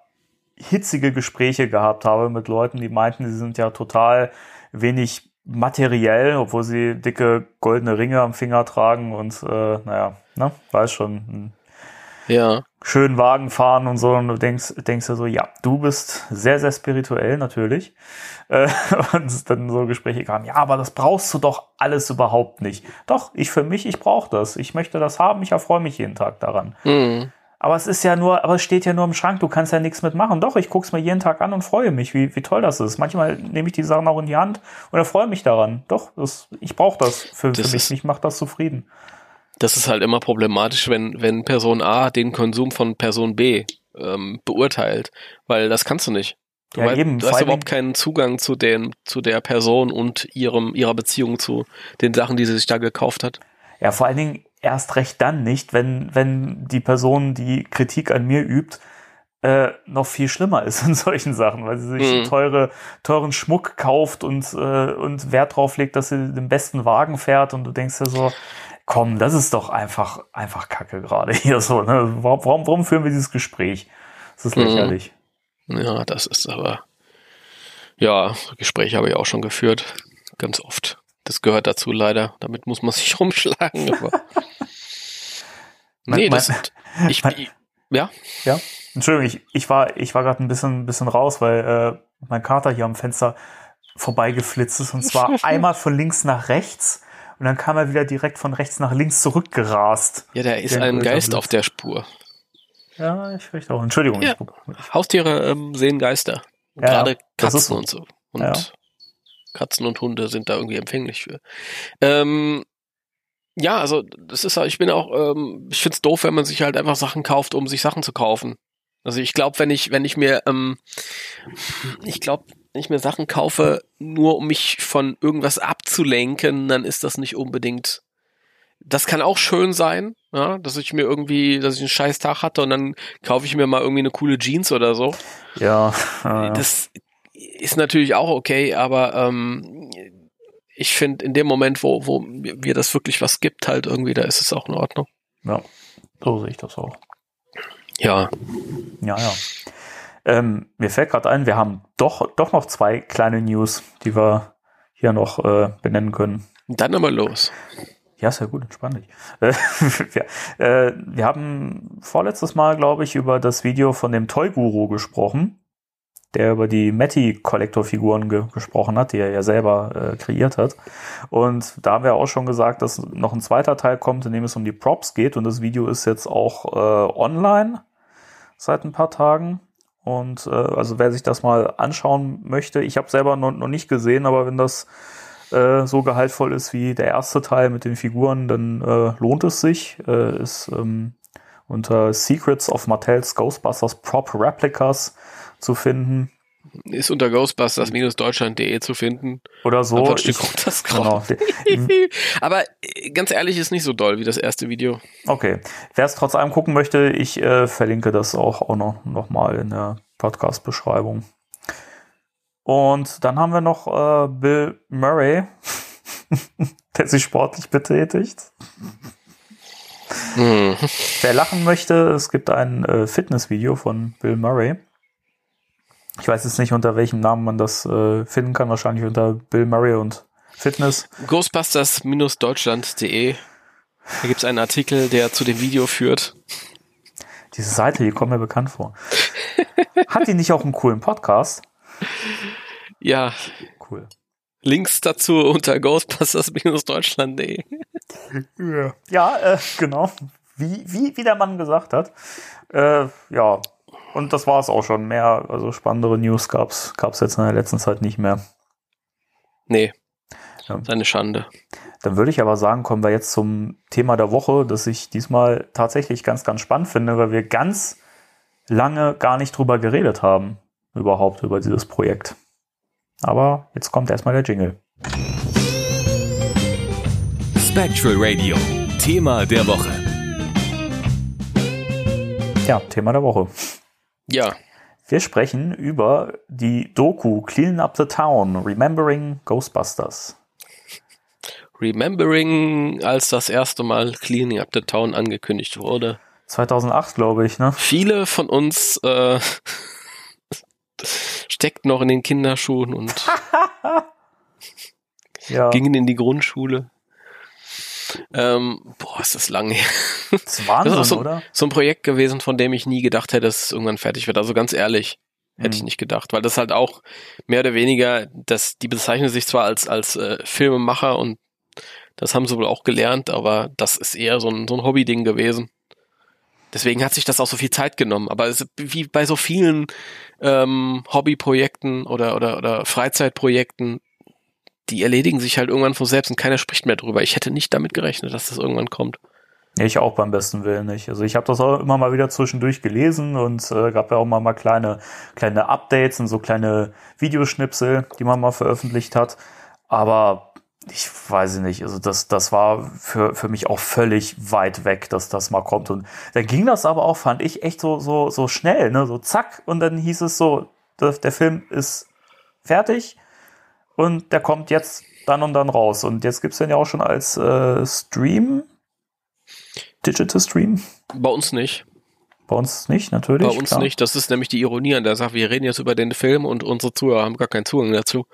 hitzige Gespräche gehabt habe mit Leuten, die meinten, sie sind ja total wenig materiell, obwohl sie dicke goldene Ringe am Finger tragen und äh, naja, ne, weiß schon, Ja, schönen Wagen fahren und so und du denkst, denkst du so, ja, du bist sehr, sehr spirituell natürlich. Äh, und es dann so Gespräche kamen, ja, aber das brauchst du doch alles überhaupt nicht. Doch, ich für mich, ich brauche das. Ich möchte das haben, ich erfreue mich jeden Tag daran. hm. Aber es ist ja nur, aber es steht ja nur im Schrank, du kannst ja nichts mitmachen. Doch, ich guck's mir jeden Tag an und freue mich, wie, wie toll das ist. Manchmal nehme ich die Sachen auch in die Hand und erfreue mich daran. Doch, das, ich brauche das für, Das für mich. Mich macht das zufrieden. Das ist halt immer problematisch, wenn, wenn Person A den Konsum von Person B ähm, beurteilt, weil das kannst du nicht. Du, Ja, eben, du hast überhaupt keinen Zugang zu den, zu der Person und ihrem, ihrer Beziehung zu den Sachen, die sie sich da gekauft hat. Ja, vor allen Dingen erst recht dann nicht, wenn, wenn die Person, die Kritik an mir übt, äh, noch viel schlimmer ist in solchen Sachen, weil sie sich Mhm. teure, teuren Schmuck kauft und, äh, und Wert drauf legt, dass sie den besten Wagen fährt und du denkst dir so, komm, das ist doch einfach, einfach Kacke gerade hier so, ne? Warum, warum, warum führen wir dieses Gespräch? Das ist Mhm. lächerlich. Ja, das ist aber, ja, Gespräche habe ich auch schon geführt. Ganz oft. Das gehört dazu leider. Damit muss man sich rumschlagen. Nee, das, ich, ich, ja, Ja, Entschuldigung, ich, ich war, ich war gerade ein bisschen, bisschen raus, weil äh, mein Kater hier am Fenster vorbeigeflitzt ist und zwar einmal von links nach rechts und dann kam er wieder direkt von rechts nach links zurückgerast. ja, da ist Der ein Geist Blitz. auf der Spur. Ja, ich vielleicht auch. Entschuldigung. Ja. Haustiere ähm, sehen Geister. Ja, Gerade Katzen so. und so. Und Ja. Katzen und Hunde sind da irgendwie empfänglich für. Ähm, ja, also das ist ich bin auch, ähm, ich find's doof, wenn man sich halt einfach Sachen kauft, um sich Sachen zu kaufen. Also ich glaube, wenn ich, wenn ich mir, ähm, ich glaube, ich mir Sachen kaufe, nur um mich von irgendwas abzulenken, dann ist das nicht unbedingt. Das kann auch schön sein, ja, dass ich mir irgendwie, dass ich einen scheiß Tag hatte und dann kaufe ich mir mal irgendwie eine coole Jeans oder so. ja, ja. Das ist natürlich auch okay, aber ähm, ich finde, in dem Moment, wo, wo mir das wirklich was gibt, halt irgendwie, da ist es auch in Ordnung. ja, so sehe ich das auch. Ja. Ja, ja. Ähm, mir fällt gerade ein, wir haben doch, doch noch zwei kleine News, die wir hier noch äh, benennen können. Dann aber los. Ja, ist ja gut, entspann dich. Äh, wir, äh, wir haben vorletztes Mal, glaube ich, über das Video von dem Toy Guru gesprochen, der über die Matty-Kollektorfiguren ge gesprochen hat, die er ja selber äh, kreiert hat. Und da haben wir auch schon gesagt, dass noch ein zweiter Teil kommt, in dem es um die Props geht. Und das Video ist jetzt auch äh, online seit ein paar Tagen. Und äh, also wer sich das mal anschauen möchte, ich habe selber noch, noch nicht gesehen, aber wenn das äh, so gehaltvoll ist wie der erste Teil mit den Figuren, dann äh, lohnt es sich. Äh, ist ähm, unter Secrets of Mattels Ghostbusters Prop Replicas zu finden. Ist unter Ghostbusters-deutschland.de zu finden. Oder so. Ein Stück runterscrollen. genau. aber äh, ganz ehrlich, ist nicht so doll wie das erste Video. Okay. Wer es trotz allem gucken möchte, ich äh, verlinke das auch, auch noch, noch mal in der Podcast-Beschreibung. Und dann haben wir noch äh, Bill Murray, der sich sportlich betätigt. Hm. Wer lachen möchte, es gibt ein äh, Fitnessvideo von Bill Murray. Ich weiß jetzt nicht, unter welchem Namen man das äh, finden kann. Wahrscheinlich unter Bill Murray und Fitness. Ghostbusters-deutschland.de. Da gibt es einen Artikel, der zu dem Video führt. Diese Seite, die kommt mir bekannt vor. Hat die nicht auch einen coolen Podcast? Ja. Cool. Links dazu unter ghostbusters-deutschland.de. Ja, äh, genau. Wie, wie, wie der Mann gesagt hat. Äh, ja, und das war es auch schon. Mehr, also spannendere News gab's gab's jetzt in der letzten Zeit nicht mehr. Nee. Ja. Seine Schande. Dann würde ich aber sagen, kommen wir jetzt zum Thema der Woche, das ich diesmal tatsächlich ganz, ganz spannend finde, weil wir ganz lange gar nicht drüber geredet haben, überhaupt über dieses Projekt. Aber jetzt kommt erstmal der Jingle. Spectral Radio, Thema der Woche. Ja, Thema der Woche. Ja. Wir sprechen über die Doku Cleaning Up the Town, Remembering Ghostbusters. Remembering, als das erste Mal Cleaning Up the Town angekündigt wurde. 2008, glaube ich, ne? Viele von uns äh, steckten noch in den Kinderschuhen und Ja, gingen in die Grundschule. Ähm, boah, ist das lang her. das ist Wahnsinn, Das ist so, oder? so ein Projekt gewesen, von dem ich nie gedacht hätte, dass es irgendwann fertig wird. Also ganz ehrlich, hätte ich Mhm. nicht gedacht, weil das halt auch mehr oder weniger, das, die bezeichnen sich zwar als, als äh, Filmemacher und das haben sie wohl auch gelernt, aber das ist eher so ein, so ein Hobby-Ding gewesen. Deswegen hat sich das auch so viel Zeit genommen. Aber es, wie bei so vielen ähm, Hobbyprojekten oder, oder, oder Freizeitprojekten, die erledigen sich halt irgendwann von selbst und keiner spricht mehr drüber. Ich hätte nicht damit gerechnet, dass das irgendwann kommt. Ich auch beim besten Willen nicht. Also ich habe das auch immer mal wieder zwischendurch gelesen und äh, gab ja auch mal, mal kleine, kleine Updates und so kleine Videoschnipsel, die man mal veröffentlicht hat. Aber ich weiß nicht, also das, das war für, für mich auch völlig weit weg, dass das mal kommt. Und dann ging das aber auch, fand ich, echt so, so, so schnell, ne? So zack, und dann hieß es so, der, der Film ist fertig und der kommt jetzt dann und dann raus. Und jetzt gibt's den ja auch schon als äh, Stream, Digital Stream. Bei uns nicht. Bei uns nicht, natürlich. Bei uns klar. nicht. Das ist nämlich die Ironie an der Sache. Wir reden jetzt über den Film und unsere Zuhörer haben gar keinen Zugang dazu.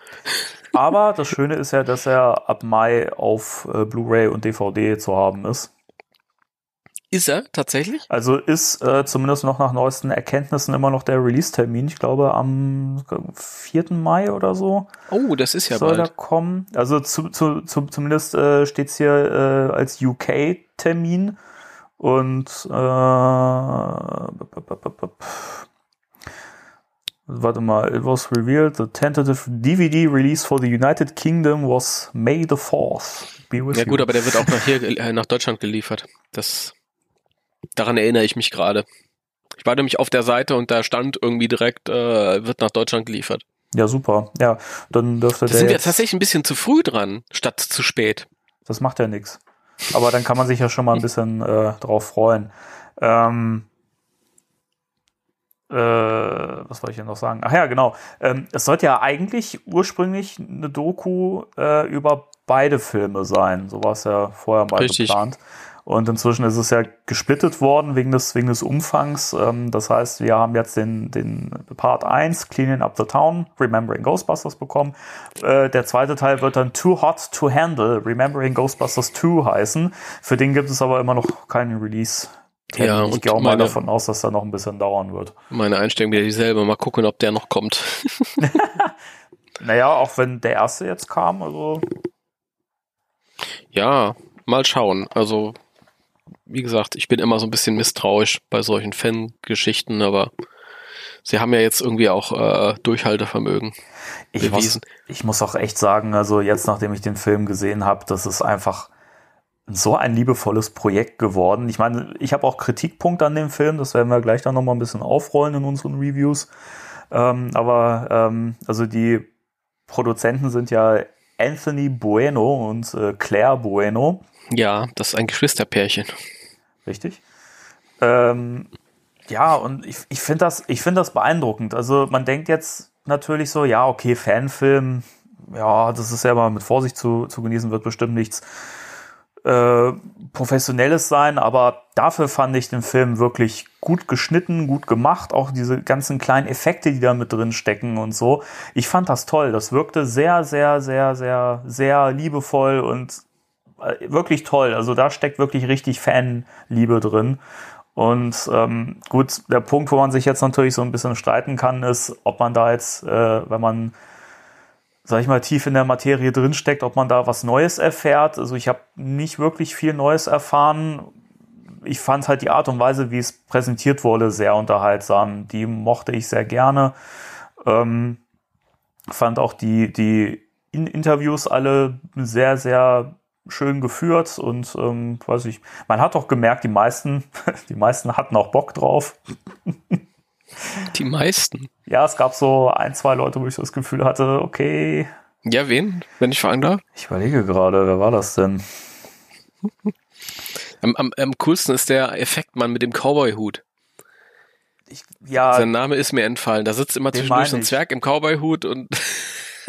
Aber das Schöne ist ja, dass er ab Mai auf äh, Blu-ray und DVD zu haben ist. Ist er tatsächlich? Also ist äh, zumindest noch nach neuesten Erkenntnissen immer noch der Release-Termin. Ich glaube am 4. Mai oder so Oh, das ist ja soll er bald. kommen. Also zu, zu, zu, zumindest äh, steht es hier äh, als UK-Termin. Und äh, warte mal, it was revealed the tentative DVD release for the United Kingdom was May the 4th. Be with Ja you. gut, aber der wird auch nach hier äh, nach Deutschland geliefert. Das daran erinnere ich mich gerade. Ich war nämlich auf der Seite und da stand irgendwie direkt äh, wird nach Deutschland geliefert. ja, super. Ja, dann dürfte Da der sind wir jetzt, tatsächlich ein bisschen zu früh dran, statt zu spät. Das macht ja nichts. Aber dann kann man sich ja schon mal ein bisschen äh, drauf freuen. Ähm, äh, was wollte ich denn noch sagen? Ach ja, genau. Ähm, es sollte ja eigentlich ursprünglich eine Doku äh, über beide Filme sein. So war es ja vorher mal Richtig. geplant. Und inzwischen ist es ja gesplittet worden wegen des, wegen des Umfangs. Ähm, das heißt, wir haben jetzt den, den Part 1, Cleaning Up the Town, Remembering Ghostbusters bekommen. Äh, der zweite Teil wird dann Too Hot to Handle, Remembering Ghostbusters 2 heißen. Für den gibt es aber immer noch keinen Release. Ja, ich gehe auch mal meine- davon aus, dass da noch ein bisschen dauern wird. Meine Einstellung wieder dieselbe. Mal gucken, ob der noch kommt. Naja, auch wenn der erste jetzt kam, also Ja, mal schauen. Also, wie gesagt, ich bin immer so ein bisschen misstrauisch bei solchen Fangeschichten, aber sie haben ja jetzt irgendwie auch äh, Durchhaltevermögen. ich muss, Bewiesen. ich muss auch echt sagen, also jetzt, nachdem ich den Film gesehen habe, das ist einfach so ein liebevolles Projekt geworden. Ich meine, ich habe auch Kritikpunkte an dem Film, das werden wir gleich dann nochmal ein bisschen aufrollen in unseren Reviews. Ähm, aber ähm, also die Produzenten sind ja Anthony Bueno und äh, Claire Bueno. Ja, das ist ein Geschwisterpärchen. Richtig. Ähm, ja, und ich, ich finde das, ich finde das beeindruckend. Also man denkt jetzt natürlich so, ja, okay, Fanfilm, ja, das ist ja mal mit Vorsicht zu, zu genießen, wird bestimmt nichts äh, Professionelles sein, aber dafür fand ich den Film wirklich gut geschnitten, gut gemacht, auch diese ganzen kleinen Effekte, die da mit drin stecken und so. Ich fand das toll. Das wirkte sehr, sehr, sehr, sehr, sehr liebevoll und wirklich toll. Also da steckt wirklich richtig Fanliebe drin. Und ähm, gut, der Punkt, wo man sich jetzt natürlich so ein bisschen streiten kann, ist, ob man da jetzt, äh, wenn man, sag ich mal, tief in der Materie drinsteckt, ob man da was Neues erfährt. Also ich habe nicht wirklich viel Neues erfahren. Ich fand halt die Art und Weise, wie es präsentiert wurde, sehr unterhaltsam. Die mochte ich sehr gerne. Ähm, fand auch die, die in Interviews alle sehr, sehr schön geführt und ähm, weiß ich, man hat auch gemerkt, die meisten, die meisten hatten auch Bock drauf. Die meisten? Ja, es gab so ein, zwei Leute, wo ich das Gefühl hatte, okay. Ja, wen, wenn ich fragen darf? Ich überlege gerade, wer war das denn? Am, am, am coolsten ist der Effektmann mit dem Cowboy-Hut. ja, Sein Name ist mir entfallen. Da sitzt immer zwischendurch so ein ich. Zwerg im Cowboy-Hut und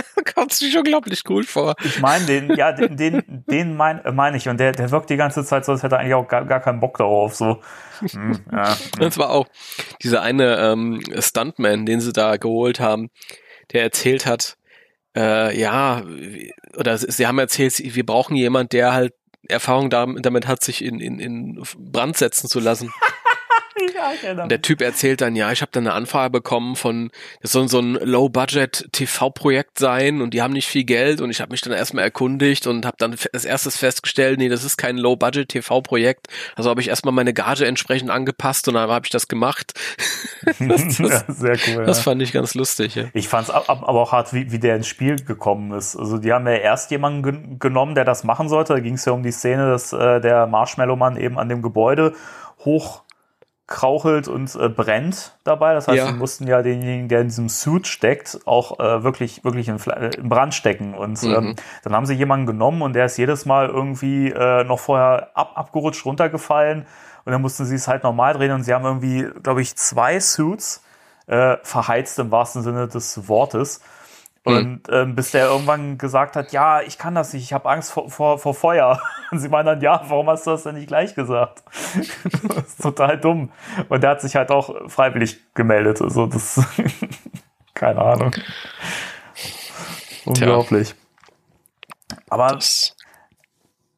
kommt sich unglaublich cool vor. ich meine den, ja, den, den, den meine mein ich und der, der wirkt die ganze Zeit so, als hätte er eigentlich auch gar, gar keinen Bock darauf, so. Hm, ja, Das war auch dieser eine ähm, Stuntman, den sie da geholt haben, der erzählt hat, äh, ja, oder sie haben erzählt, wir brauchen jemand, der halt Erfahrung damit, damit hat, sich in, in, in Brand setzen zu lassen. ja, der Typ erzählt dann, ja, ich habe dann eine Anfrage bekommen von, das soll so ein Low-Budget-TV-Projekt sein und die haben nicht viel Geld und ich habe mich dann erstmal erkundigt und habe dann als erstes festgestellt, nee, das ist kein Low-Budget-TV-Projekt. Also habe ich erstmal meine Gage entsprechend angepasst und dann habe ich das gemacht. das, ja, das, sehr cool. das ja. fand ich ganz lustig. Ja. Ich fand's ab, ab, aber auch hart, wie, wie der ins Spiel gekommen ist. Also die haben ja erst jemanden gen genommen, der das machen sollte. Da ging es ja um die Szene, dass äh, der Marshmallow-Mann eben an dem Gebäude hochkrauchelt und äh, brennt dabei. Das heißt, Ja. sie mussten ja denjenigen, der in diesem Suit steckt, auch äh, wirklich, wirklich in, äh, in Brand stecken. Und Mhm. ähm, dann haben sie jemanden genommen und der ist jedes Mal irgendwie äh, noch vorher ab, abgerutscht, runtergefallen. Und dann mussten sie es halt normal drehen und sie haben irgendwie, glaube ich, zwei Suits äh, verheizt im wahrsten Sinne des Wortes. Und ähm, bis der irgendwann gesagt hat, ja, ich kann das nicht, ich habe Angst vor, vor, vor Feuer. Und sie meinen dann, ja, warum hast du das denn nicht gleich gesagt? das ist total dumm. Und der hat sich halt auch freiwillig gemeldet. Also das, keine Ahnung. Unglaublich. Aber Das,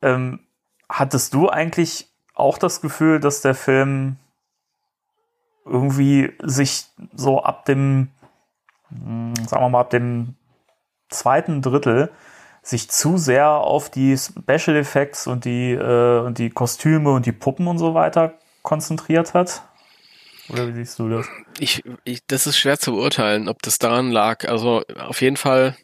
ähm, hattest du eigentlich auch das Gefühl, dass der Film irgendwie sich so ab dem, sagen wir mal, ab dem zweiten Drittel sich zu sehr auf die Special Effects und die, äh, und die Kostüme und die Puppen und so weiter konzentriert hat? Oder wie siehst du das? ich, ich, das ist schwer zu beurteilen, ob das daran lag. Also auf jeden Fall,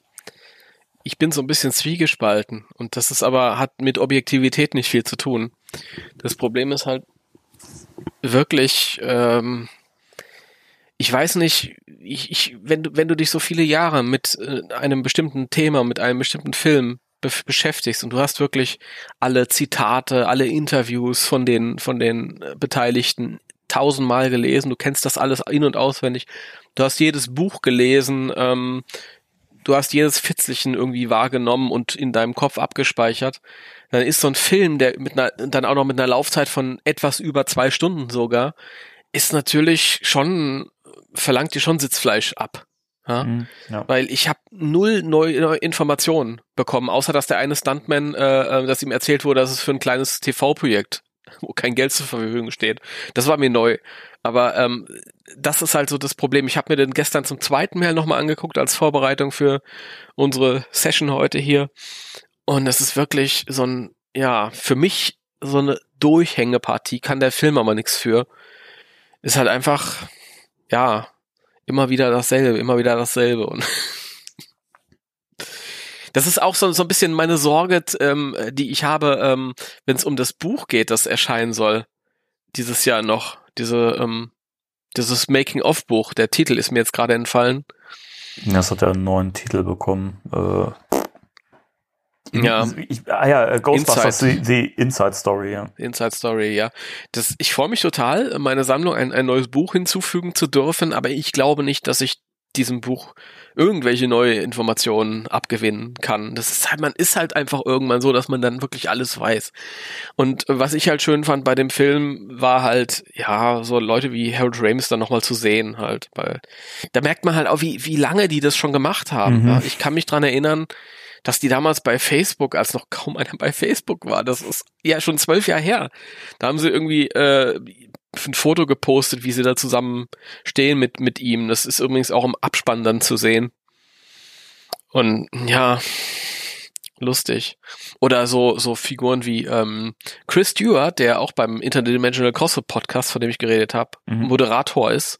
ich bin so ein bisschen zwiegespalten und das ist aber, hat mit Objektivität nicht viel zu tun. Das Problem ist halt wirklich, ähm, ich weiß nicht, ich, ich, wenn du, wenn du dich so viele Jahre mit äh, einem bestimmten Thema, mit einem bestimmten Film be beschäftigst und du hast wirklich alle Zitate, alle Interviews von den, von den äh, Beteiligten tausendmal gelesen, du kennst das alles in- und auswendig, du hast jedes Buch gelesen, ähm, du hast jedes Fitzelchen irgendwie wahrgenommen und in deinem Kopf abgespeichert, dann ist so ein Film, der mit einer, dann auch noch mit einer Laufzeit von etwas über zwei Stunden sogar, ist natürlich schon, verlangt dir schon Sitzfleisch ab. Ja? Hm, ja. Weil ich habe null neue Informationen bekommen, außer dass der eine Stuntman, äh, äh, dass ihm erzählt wurde, dass es für ein kleines TV-Projekt, wo kein Geld zur Verfügung steht. Das war mir neu. Aber ähm, das ist halt so das Problem. Ich habe mir den gestern zum zweiten Mal nochmal angeguckt als Vorbereitung für unsere Session heute hier. Und es ist wirklich so ein, ja, für mich so eine Durchhängepartie, kann der Film aber nichts für. Ist halt einfach, ja, immer wieder dasselbe, immer wieder dasselbe. Und das ist auch so, so ein bisschen meine Sorge, ähm, die ich habe, ähm, wenn es um das Buch geht, das erscheinen soll. Dieses Jahr noch. Diese, ähm, dieses Making-of-Buch. Der Titel ist mir jetzt gerade entfallen. Das hat ja einen neuen Titel bekommen. Äh, Ja. Ich, ah ja, äh, Ghostbusters, Inside. die, die Inside Story, ja. Inside Story, ja. Das, ich freue mich total, in meine Sammlung ein, ein neues Buch hinzufügen zu dürfen, aber ich glaube nicht, dass ich diesem Buch irgendwelche neue Informationen abgewinnen kann. Das ist halt, man ist halt einfach irgendwann so, dass man dann wirklich alles weiß. Und was ich halt schön fand bei dem Film, war halt, ja, so Leute wie Harold Ramis dann nochmal zu sehen halt, weil da merkt man halt auch, wie, wie lange die das schon gemacht haben. Mhm. Ja. Ich kann mich dran erinnern, dass die damals bei Facebook, als noch kaum einer bei Facebook war, das ist ja schon zwölf Jahre her. Da haben sie irgendwie äh, ein Foto gepostet, wie sie da zusammen stehen mit, mit ihm. Das ist übrigens auch im Abspann dann zu sehen. Und ja, lustig. Oder so, so Figuren wie ähm, Chris Stewart, der auch beim Interdimensional Crossfit Podcast, von dem ich geredet habe, mhm. Moderator ist,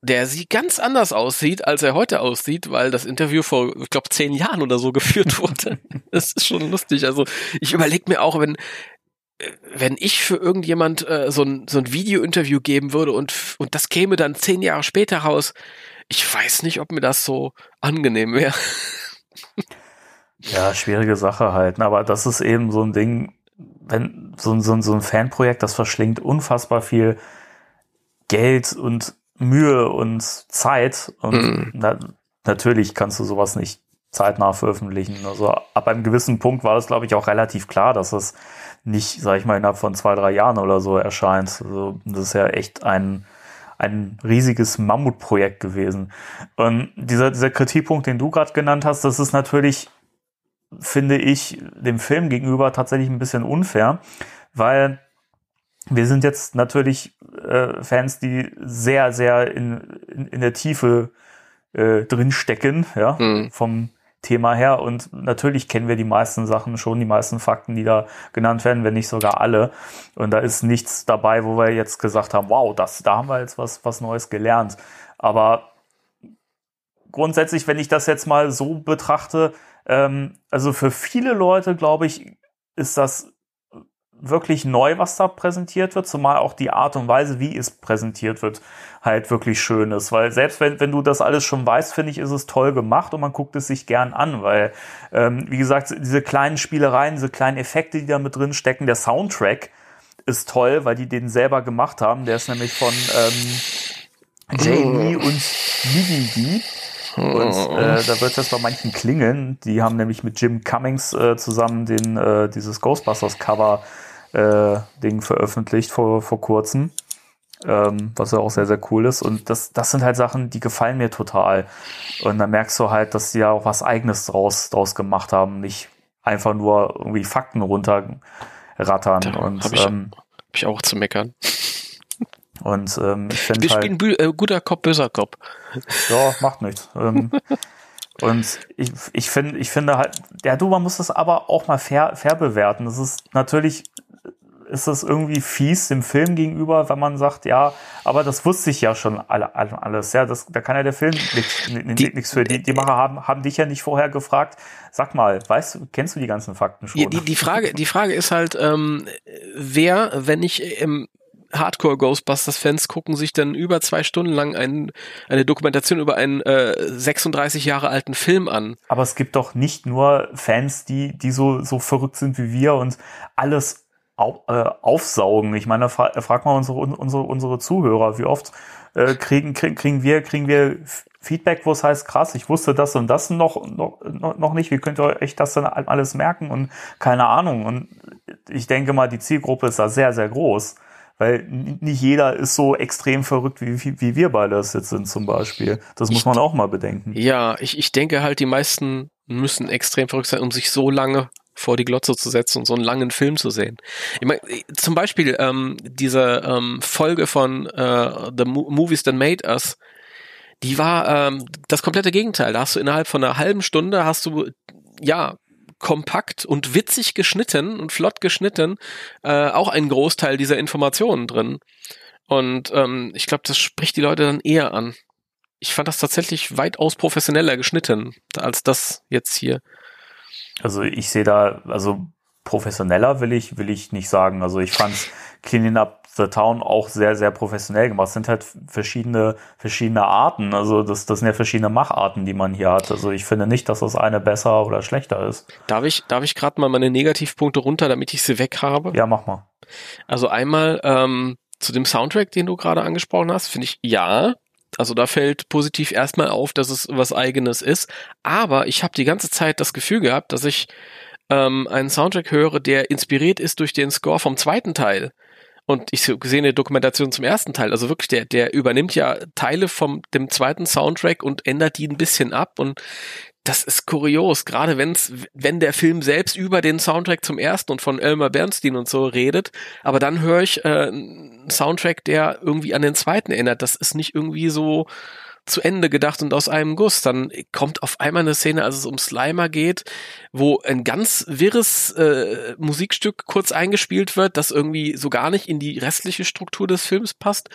der sieht ganz anders aussieht, als er heute aussieht, weil das Interview vor, ich glaube, zehn Jahren oder so geführt wurde. das ist schon lustig. Also ich überlege mir auch, wenn wenn ich für irgendjemand äh, so ein, so ein Video-Interview geben würde und, und das käme dann zehn Jahre später raus, ich weiß nicht, ob mir das so angenehm wäre. Ja, schwierige Sache halt. Ne? Aber das ist eben so ein Ding, wenn so, so, so ein Fanprojekt, das verschlingt unfassbar viel Geld und Mühe und Zeit. Und mhm. na, natürlich kannst du sowas nicht zeitnah veröffentlichen. Also ab einem gewissen Punkt war es, glaube ich, auch relativ klar, dass es nicht, sag ich mal, innerhalb von zwei, drei Jahren oder so erscheint. Also das ist ja echt ein, ein riesiges Mammutprojekt gewesen. Und dieser, dieser Kritikpunkt, den du gerade genannt hast, das ist natürlich finde ich dem Film gegenüber tatsächlich ein bisschen unfair, weil wir sind jetzt natürlich äh, Fans, die sehr, sehr in, in, in der Tiefe äh, drinstecken, ja, mhm. vom Thema her. Und natürlich kennen wir die meisten Sachen schon, die meisten Fakten, die da genannt werden, wenn nicht sogar alle. Und da ist nichts dabei, wo wir jetzt gesagt haben, wow, das, da haben wir jetzt was, was Neues gelernt. Aber grundsätzlich, wenn ich das jetzt mal so betrachte, ähm, also für viele Leute, glaube ich, ist das wirklich neu, was da präsentiert wird, zumal auch die Art und Weise, wie es präsentiert wird, halt wirklich schön ist. Weil selbst wenn, wenn du das alles schon weißt, finde ich, ist es toll gemacht und man guckt es sich gern an, weil, ähm, wie gesagt, diese kleinen Spielereien, diese kleinen Effekte, die da mit drin stecken, der Soundtrack ist toll, weil die den selber gemacht haben. Der ist nämlich von ähm, Jamie und Migi und äh, da wird es bei manchen klingeln. Die haben nämlich mit Jim Cummings äh, zusammen den, äh, dieses Ghostbusters-Cover äh, Ding veröffentlicht vor, vor kurzem. Ähm, was ja auch sehr, sehr cool ist. Und das, das sind halt Sachen, die gefallen mir total. Und dann merkst du halt, dass die ja auch was Eigenes draus, draus gemacht haben, nicht einfach nur irgendwie Fakten runterrattern. Da und habe ich, ähm, hab ich auch zu meckern. Und ähm, ich finde Wir halt, spielen äh, guter Kopf, böser Kopf. Ja, macht nichts. ähm, und ich, ich finde, ich finde halt, ja, du, man muss das aber auch mal fair, fair bewerten. Das ist natürlich, ist das irgendwie fies dem Film gegenüber, wenn man sagt, ja, aber das wusste ich ja schon alle, alles. Ja, das, da kann ja der Film nichts für. Die, die Macher haben, haben dich ja nicht vorher gefragt. Sag mal, weißt du, kennst du die ganzen Fakten schon? Die, die, Frage, die Frage ist halt, ähm, wer, wenn ich im Hardcore-Ghostbusters-Fans gucken sich dann über zwei Stunden lang ein, eine Dokumentation über einen äh, 36 Jahre alten Film an. Aber es gibt doch nicht nur Fans, die, die so, so verrückt sind wie wir und alles aufsaugen. Ich meine, fra frag mal unsere, unsere, unsere Zuhörer, wie oft äh, kriegen, kriegen, kriegen wir, kriegen wir Feedback, wo es heißt, krass, ich wusste das und das noch, noch, noch nicht, wie könnt ihr euch das dann alles merken und keine Ahnung. Und ich denke mal, die Zielgruppe ist da sehr, sehr groß. Weil nicht jeder ist so extrem verrückt, wie, wie, wir beide es jetzt sind zum Beispiel. Das muss ich, man auch mal bedenken. Ja, ich, ich denke halt, die meisten müssen extrem verrückt sein, um sich so lange vor die Glotze zu setzen und so einen langen Film zu sehen. Ich meine, zum Beispiel ähm, diese ähm, Folge von äh, The Movies That Made Us, die war ähm, das komplette Gegenteil. Da hast du innerhalb von einer halben Stunde hast du ja kompakt und witzig geschnitten und flott geschnitten äh, auch ein Großteil dieser Informationen drin. Und ähm, ich glaube, das spricht die Leute dann eher an. Ich fand das tatsächlich weitaus professioneller geschnitten als das jetzt hier. Also ich sehe da, also professioneller will ich, will ich nicht sagen. Also ich fand Cleaning Up the Town auch sehr, sehr professionell gemacht. Es sind halt verschiedene, verschiedene Arten. Also das, das sind ja verschiedene Macharten, die man hier hat. Also ich finde nicht, dass das eine besser oder schlechter ist. Darf ich, darf ich gerade mal meine Negativpunkte runter, damit ich sie weg habe? Ja, mach mal. Also einmal ähm, zu dem Soundtrack, den du gerade angesprochen hast, finde ich ja. Also da fällt positiv erstmal auf, dass es was eigenes ist. Aber ich habe die ganze Zeit das Gefühl gehabt, dass ich ähm, einen Soundtrack höre, der inspiriert ist durch den Score vom zweiten Teil. Und ich sehe eine Dokumentation zum ersten Teil. Also wirklich, der, der übernimmt ja Teile vom dem zweiten Soundtrack und ändert die ein bisschen ab. Und das ist kurios, gerade wenn's, wenn der Film selbst über den Soundtrack zum ersten und von Elmer Bernstein und so redet, aber dann höre ich äh, einen Soundtrack, der irgendwie an den zweiten erinnert. Das ist nicht irgendwie so zu Ende gedacht und aus einem Guss. Dann kommt auf einmal eine Szene, als es um Slimer geht, wo ein ganz wirres äh, Musikstück kurz eingespielt wird, das irgendwie so gar nicht in die restliche Struktur des Films passt.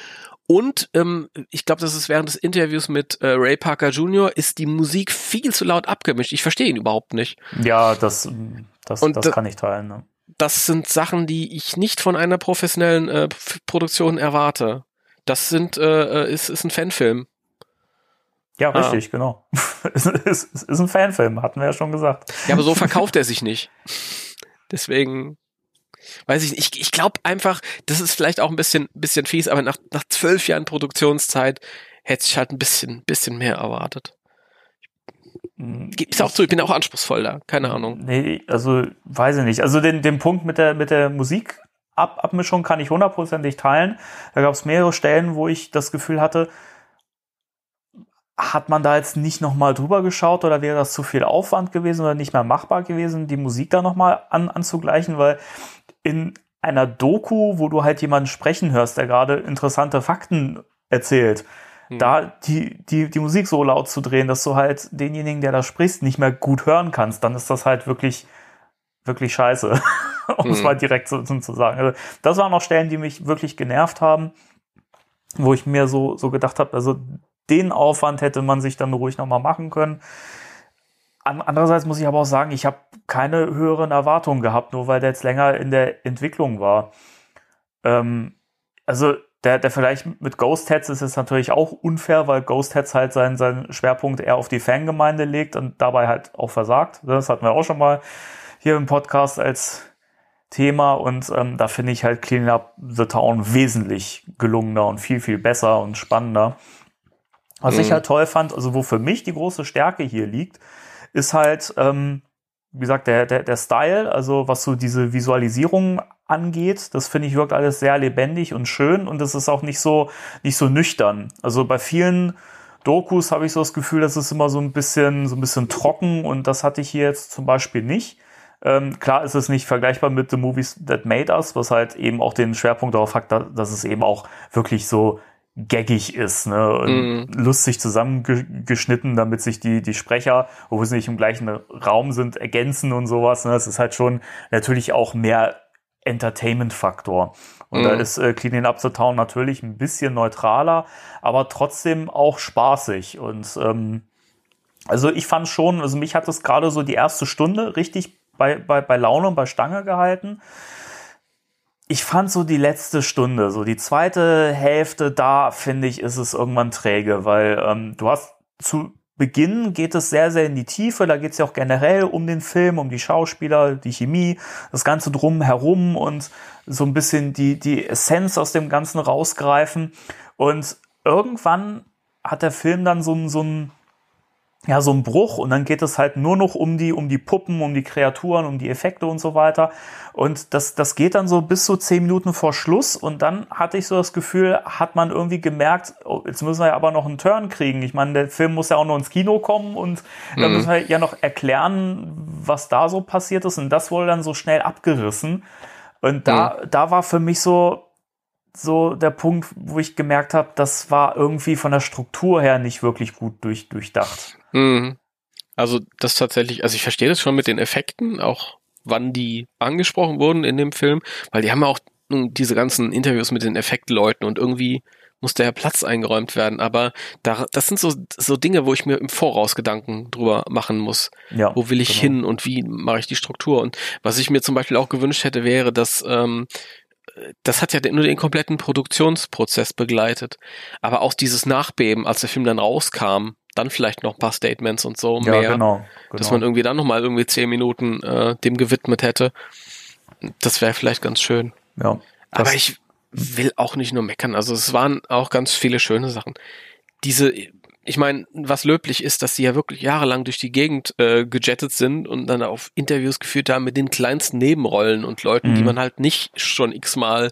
Und ähm, ich glaube, das ist während des Interviews mit äh, Ray Parker Jr. ist die Musik viel zu laut abgemischt. Ich verstehe ihn überhaupt nicht. Ja, das, das, und das kann ich teilen. Ne? Das sind Sachen, die ich nicht von einer professionellen äh, Produktion erwarte. Das sind äh, äh ist, ist ein Fanfilm. Ja, ah. richtig, ah. genau. es, ist, es ist ein Fanfilm, hatten wir ja schon gesagt. Ja, aber so verkauft er sich nicht. Deswegen weiß ich nicht. Ich, ich glaube einfach, das ist vielleicht auch ein bisschen, bisschen fies, aber nach, nach zwölf Jahren Produktionszeit hätte ich halt ein bisschen, bisschen mehr erwartet. Ist auch zu, ich bin auch anspruchsvoll da, keine Ahnung. Nee, also weiß ich nicht. Also den, den Punkt mit der, mit der Musik Abmischung kann ich hundertprozentig teilen. Da gab es mehrere Stellen, wo ich das Gefühl hatte, hat man da jetzt nicht nochmal drüber geschaut oder wäre das zu viel Aufwand gewesen oder nicht mehr machbar gewesen, die Musik da nochmal an, anzugleichen, weil in einer Doku, wo du halt jemanden sprechen hörst, der gerade interessante Fakten erzählt, hm. da die, die, die Musik so laut zu drehen, dass du halt denjenigen, der da spricht, nicht mehr gut hören kannst, dann ist das halt wirklich, wirklich scheiße, um hm. es mal direkt so, so zu sagen. Also, das waren noch Stellen, die mich wirklich genervt haben, wo ich mir so, so gedacht habe, also den Aufwand hätte man sich dann ruhig nochmal machen können. Andererseits muss ich aber auch sagen, ich habe keine höheren Erwartungen gehabt, nur weil der jetzt länger in der Entwicklung war. Ähm, also der, der vielleicht mit Ghost Heads ist es natürlich auch unfair, weil Ghost Heads halt seinen, seinen Schwerpunkt eher auf die Fangemeinde legt und dabei halt auch versagt. Das hatten wir auch schon mal hier im Podcast als Thema und ähm, da finde ich halt Clean Up the Town wesentlich gelungener und viel, viel besser und spannender. Was mhm. ich halt toll fand, also wo für mich die große Stärke hier liegt, ist halt, ähm, wie gesagt, der, der, der Style, also was so diese Visualisierung angeht, das finde ich wirkt alles sehr lebendig und schön und es ist auch nicht so, nicht so nüchtern. Also bei vielen Dokus habe ich so das Gefühl, das ist immer so ein bisschen, so ein bisschen trocken und das hatte ich hier jetzt zum Beispiel nicht. Ähm, klar ist es nicht vergleichbar mit The Movies That Made Us, was halt eben auch den Schwerpunkt darauf hat, dass es eben auch wirklich so gaggig ist, ne? Und mm. lustig zusammengeschnitten, damit sich die, die Sprecher, obwohl sie nicht im gleichen Raum sind, ergänzen und sowas. Ne? Das ist halt schon natürlich auch mehr Entertainment-Faktor. Und mm. da mhm. ist äh, Cleaning Up the Town natürlich ein bisschen neutraler, aber trotzdem auch spaßig. Und ähm, also ich fand schon, also mich hat es gerade so die erste Stunde richtig bei, bei, bei Laune und bei Stange gehalten ich fand so die letzte Stunde, so die zweite Hälfte, da finde ich, ist es irgendwann träge, weil ähm, du hast zu Beginn geht es sehr, sehr in die Tiefe. Da geht es ja auch generell um den Film, um die Schauspieler, die Chemie, das Ganze drum herum und so ein bisschen die, die Essenz aus dem Ganzen rausgreifen. Und irgendwann hat der Film dann so, so ein ja, so ein Bruch und dann geht es halt nur noch um die, um die Puppen, um die Kreaturen, um die Effekte und so weiter. Und das, das geht dann so bis so zehn Minuten vor Schluss und dann hatte ich so das Gefühl, hat man irgendwie gemerkt, oh, jetzt müssen wir ja aber noch einen Turn kriegen. Ich meine, der Film muss ja auch noch ins Kino kommen und mhm. dann müssen wir ja noch erklären, was da so passiert ist und das wurde dann so schnell abgerissen. Und da, mhm. da war für mich so, so der Punkt, wo ich gemerkt habe, das war irgendwie von der Struktur her nicht wirklich gut durch, durchdacht. Mhm. Also das tatsächlich, also ich verstehe das schon mit den Effekten, auch wann die angesprochen wurden in dem Film, weil die haben ja auch diese ganzen Interviews mit den Effektleuten und irgendwie muss der Platz eingeräumt werden. Aber da, das sind so, so Dinge, wo ich mir im Voraus Gedanken drüber machen muss. Ja, wo will ich genau. hin und wie mache ich die Struktur? Und was ich mir zum Beispiel auch gewünscht hätte, wäre, dass ähm, das hat ja nur den kompletten Produktionsprozess begleitet. Aber auch dieses Nachbeben, als der Film dann rauskam, dann vielleicht noch ein paar Statements und so ja, mehr, genau, genau. dass man irgendwie dann nochmal irgendwie zehn Minuten äh, dem gewidmet hätte. Das wäre vielleicht ganz schön. Ja. Aber ich will auch nicht nur meckern. Also es waren auch ganz viele schöne Sachen. Diese ich meine, was löblich ist, dass sie ja wirklich jahrelang durch die Gegend äh, gejettet sind und dann auf Interviews geführt haben mit den kleinsten Nebenrollen und Leuten, mhm. die man halt nicht schon x-mal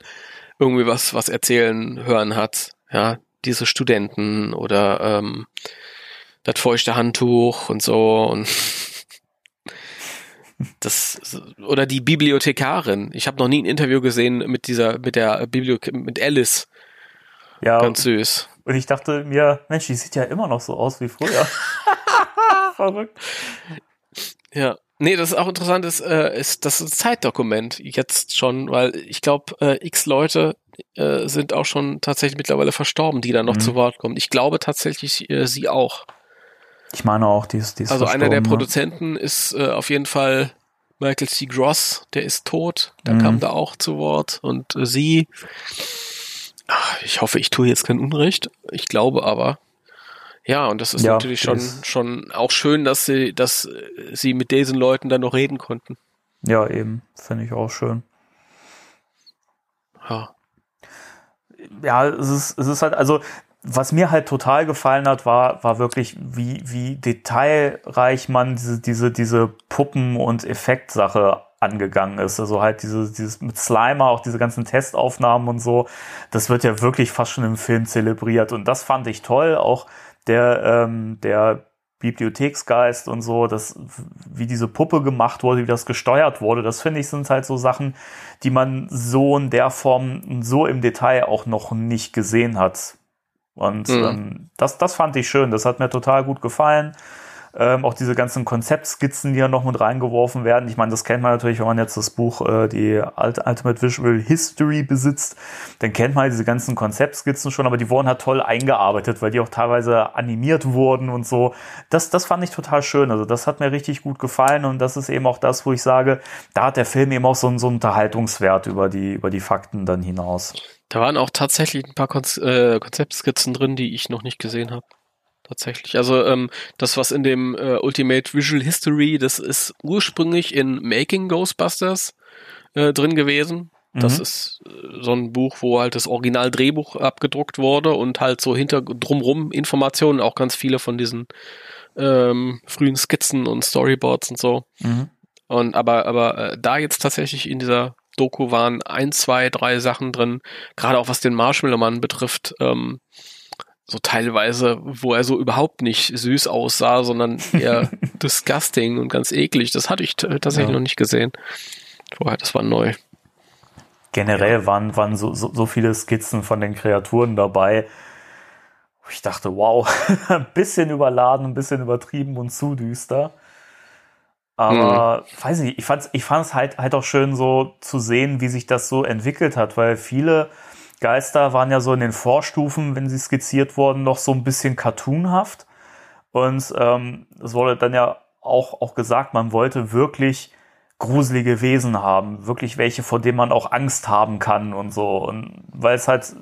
irgendwie was, was erzählen hören hat. Ja, diese Studenten oder ähm, das feuchte Handtuch und so und das oder die Bibliothekarin. Ich habe noch nie ein Interview gesehen mit dieser mit der Bibliothek mit Alice. Ja. Ganz süß. Und ich dachte mir, Mensch, die sieht ja immer noch so aus wie früher. Verrückt. Ja. Nee, das ist auch interessant, ist, äh, ist das ist ein Zeitdokument jetzt schon, weil ich glaube, äh, x Leute äh, sind auch schon tatsächlich mittlerweile verstorben, die da noch mhm. zu Wort kommen. Ich glaube tatsächlich äh, sie auch. Ich meine auch, die ist, die ist Also einer der ne? Produzenten ist äh, auf jeden Fall Michael C. Gross, der ist tot, der mhm. kam da auch zu Wort und äh, sie, ach, ich hoffe, ich tue jetzt kein Unrecht, ich glaube aber, ja, und das ist ja, natürlich schon, ist schon auch schön, dass sie, dass sie mit diesen Leuten dann noch reden konnten. Ja, eben, finde ich auch schön. Ja. Ja, es ist, es ist halt, also was mir halt total gefallen hat, war, war wirklich, wie, wie detailreich man diese, diese, diese Puppen- und Effektsache angegangen ist. Also halt diese, dieses mit Slimer, auch diese ganzen Testaufnahmen und so, das wird ja wirklich fast schon im Film zelebriert. Und das fand ich toll. Auch der, ähm, der Bibliotheksgeist und so, das, wie diese Puppe gemacht wurde, wie das gesteuert wurde, das finde ich sind halt so Sachen, die man so in der Form, so im Detail auch noch nicht gesehen hat. Und mhm. ähm, das, das fand ich schön, das hat mir total gut gefallen. Ähm, auch diese ganzen Konzeptskizzen, die ja noch mit reingeworfen werden. Ich meine, das kennt man natürlich, wenn man jetzt das Buch äh, die Ultimate Visual History besitzt, dann kennt man diese ganzen Konzeptskizzen schon, aber die wurden halt toll eingearbeitet, weil die auch teilweise animiert wurden und so. Das, das fand ich total schön. Also das hat mir richtig gut gefallen und das ist eben auch das, wo ich sage, da hat der Film eben auch so, so einen Unterhaltungswert über die, über die Fakten dann hinaus. Da waren auch tatsächlich ein paar Konz äh, Konzeptskizzen drin, die ich noch nicht gesehen habe tatsächlich. Also ähm, das, was in dem äh, Ultimate Visual History, das ist ursprünglich in Making Ghostbusters äh, drin gewesen. Das mhm. ist äh, so ein Buch, wo halt das Original-Drehbuch abgedruckt wurde und halt so hinter drumrum Informationen, auch ganz viele von diesen ähm, frühen Skizzen und Storyboards und so. Mhm. Und aber, aber äh, da jetzt tatsächlich in dieser Doku waren ein, zwei, drei Sachen drin, gerade auch was den Marshmallow Mann betrifft, ähm, so teilweise, wo er so überhaupt nicht süß aussah, sondern eher disgusting und ganz eklig. Das hatte ich tatsächlich ja. noch nicht gesehen. Vorher, das war neu. Generell ja. waren, waren so, so, so viele Skizzen von den Kreaturen dabei. Ich dachte, wow, ein bisschen überladen, ein bisschen übertrieben und zu düster. Aber mhm. weiß nicht, ich fand es ich fand's halt, halt auch schön so zu sehen, wie sich das so entwickelt hat, weil viele Geister waren ja so in den Vorstufen, wenn sie skizziert wurden, noch so ein bisschen cartoonhaft. Und ähm, es wurde dann ja auch, auch gesagt, man wollte wirklich gruselige Wesen haben, wirklich welche, vor denen man auch Angst haben kann und so. Und weil es halt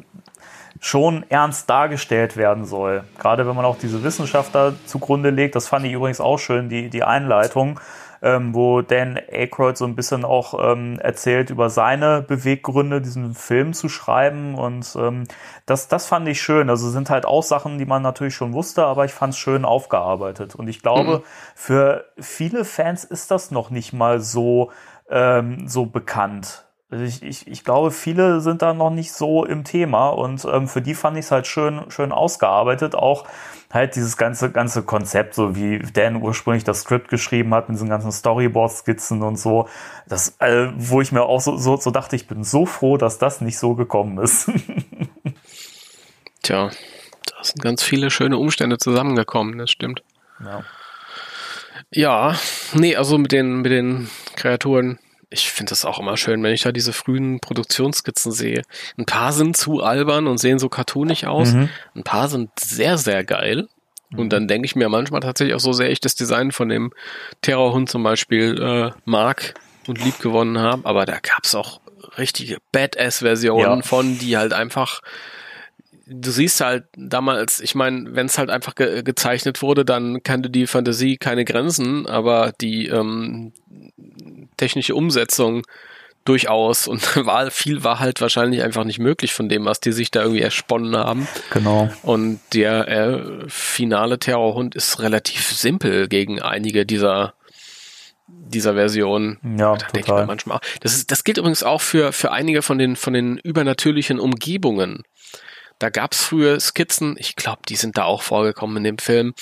schon ernst dargestellt werden soll. Gerade wenn man auch diese Wissenschaftler zugrunde legt, das fand ich übrigens auch schön, die, die Einleitung, ähm, wo Dan Aykroyd so ein bisschen auch ähm, erzählt über seine Beweggründe, diesen Film zu schreiben. Und ähm, das, das fand ich schön. Also sind halt auch Sachen, die man natürlich schon wusste, aber ich fand es schön aufgearbeitet. Und ich glaube, mhm. für viele Fans ist das noch nicht mal so, ähm, so bekannt. Also ich, ich, ich glaube, viele sind da noch nicht so im Thema und ähm, für die fand ich es halt schön, schön ausgearbeitet. Auch halt dieses ganze, ganze Konzept, so wie Dan ursprünglich das Skript geschrieben hat, mit diesen ganzen Storyboard-Skizzen und so. Das, äh, wo ich mir auch so, so, so dachte, ich bin so froh, dass das nicht so gekommen ist. Tja, da sind ganz viele schöne Umstände zusammengekommen, das stimmt. Ja. Ja, nee, also mit den, mit den Kreaturen ich finde das auch immer schön, wenn ich da diese frühen Produktionsskizzen sehe. Ein paar sind zu albern und sehen so cartoonig aus. Mhm. Ein paar sind sehr, sehr geil. Und mhm. dann denke ich mir manchmal tatsächlich auch so sehr ich das Design von dem Terrorhund zum Beispiel äh, mag und lieb gewonnen habe. Aber da gab's auch richtige Badass-Versionen ja. von, die halt einfach du siehst halt damals, ich meine, wenn es halt einfach ge gezeichnet wurde, dann kannte die Fantasie keine Grenzen, aber die ähm, technische Umsetzung durchaus und war, viel war halt wahrscheinlich einfach nicht möglich von dem, was die sich da irgendwie ersponnen haben. Genau. Und der äh, finale Terrorhund ist relativ simpel gegen einige dieser dieser Version. Ja, da denke ich mir manchmal. Das ist, das gilt übrigens auch für für einige von den von den übernatürlichen Umgebungen. Da gab's früher Skizzen, ich glaube, die sind da auch vorgekommen in dem Film,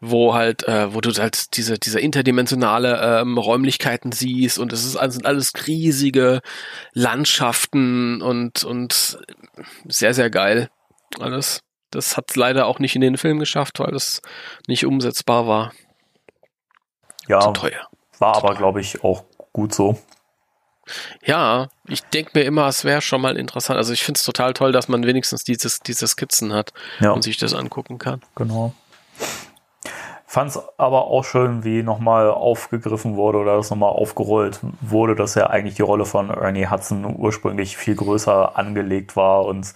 wo halt, äh, wo du halt diese, diese interdimensionale ähm, Räumlichkeiten siehst und es ist, sind alles riesige Landschaften und, und sehr, sehr geil. Alles. Das hat leider auch nicht in den Film geschafft, weil es nicht umsetzbar war. Ja, Zu teuer. war Zu aber, glaube ich, auch gut so. Ja, ich denke mir immer, es wäre schon mal interessant. Also ich finde es total toll, dass man wenigstens dieses, diese Skizzen hat ja. und sich das angucken kann. Genau. Fand es aber auch schön, wie nochmal aufgegriffen wurde oder das nochmal aufgerollt wurde, dass ja eigentlich die Rolle von Ernie Hudson ursprünglich viel größer angelegt war und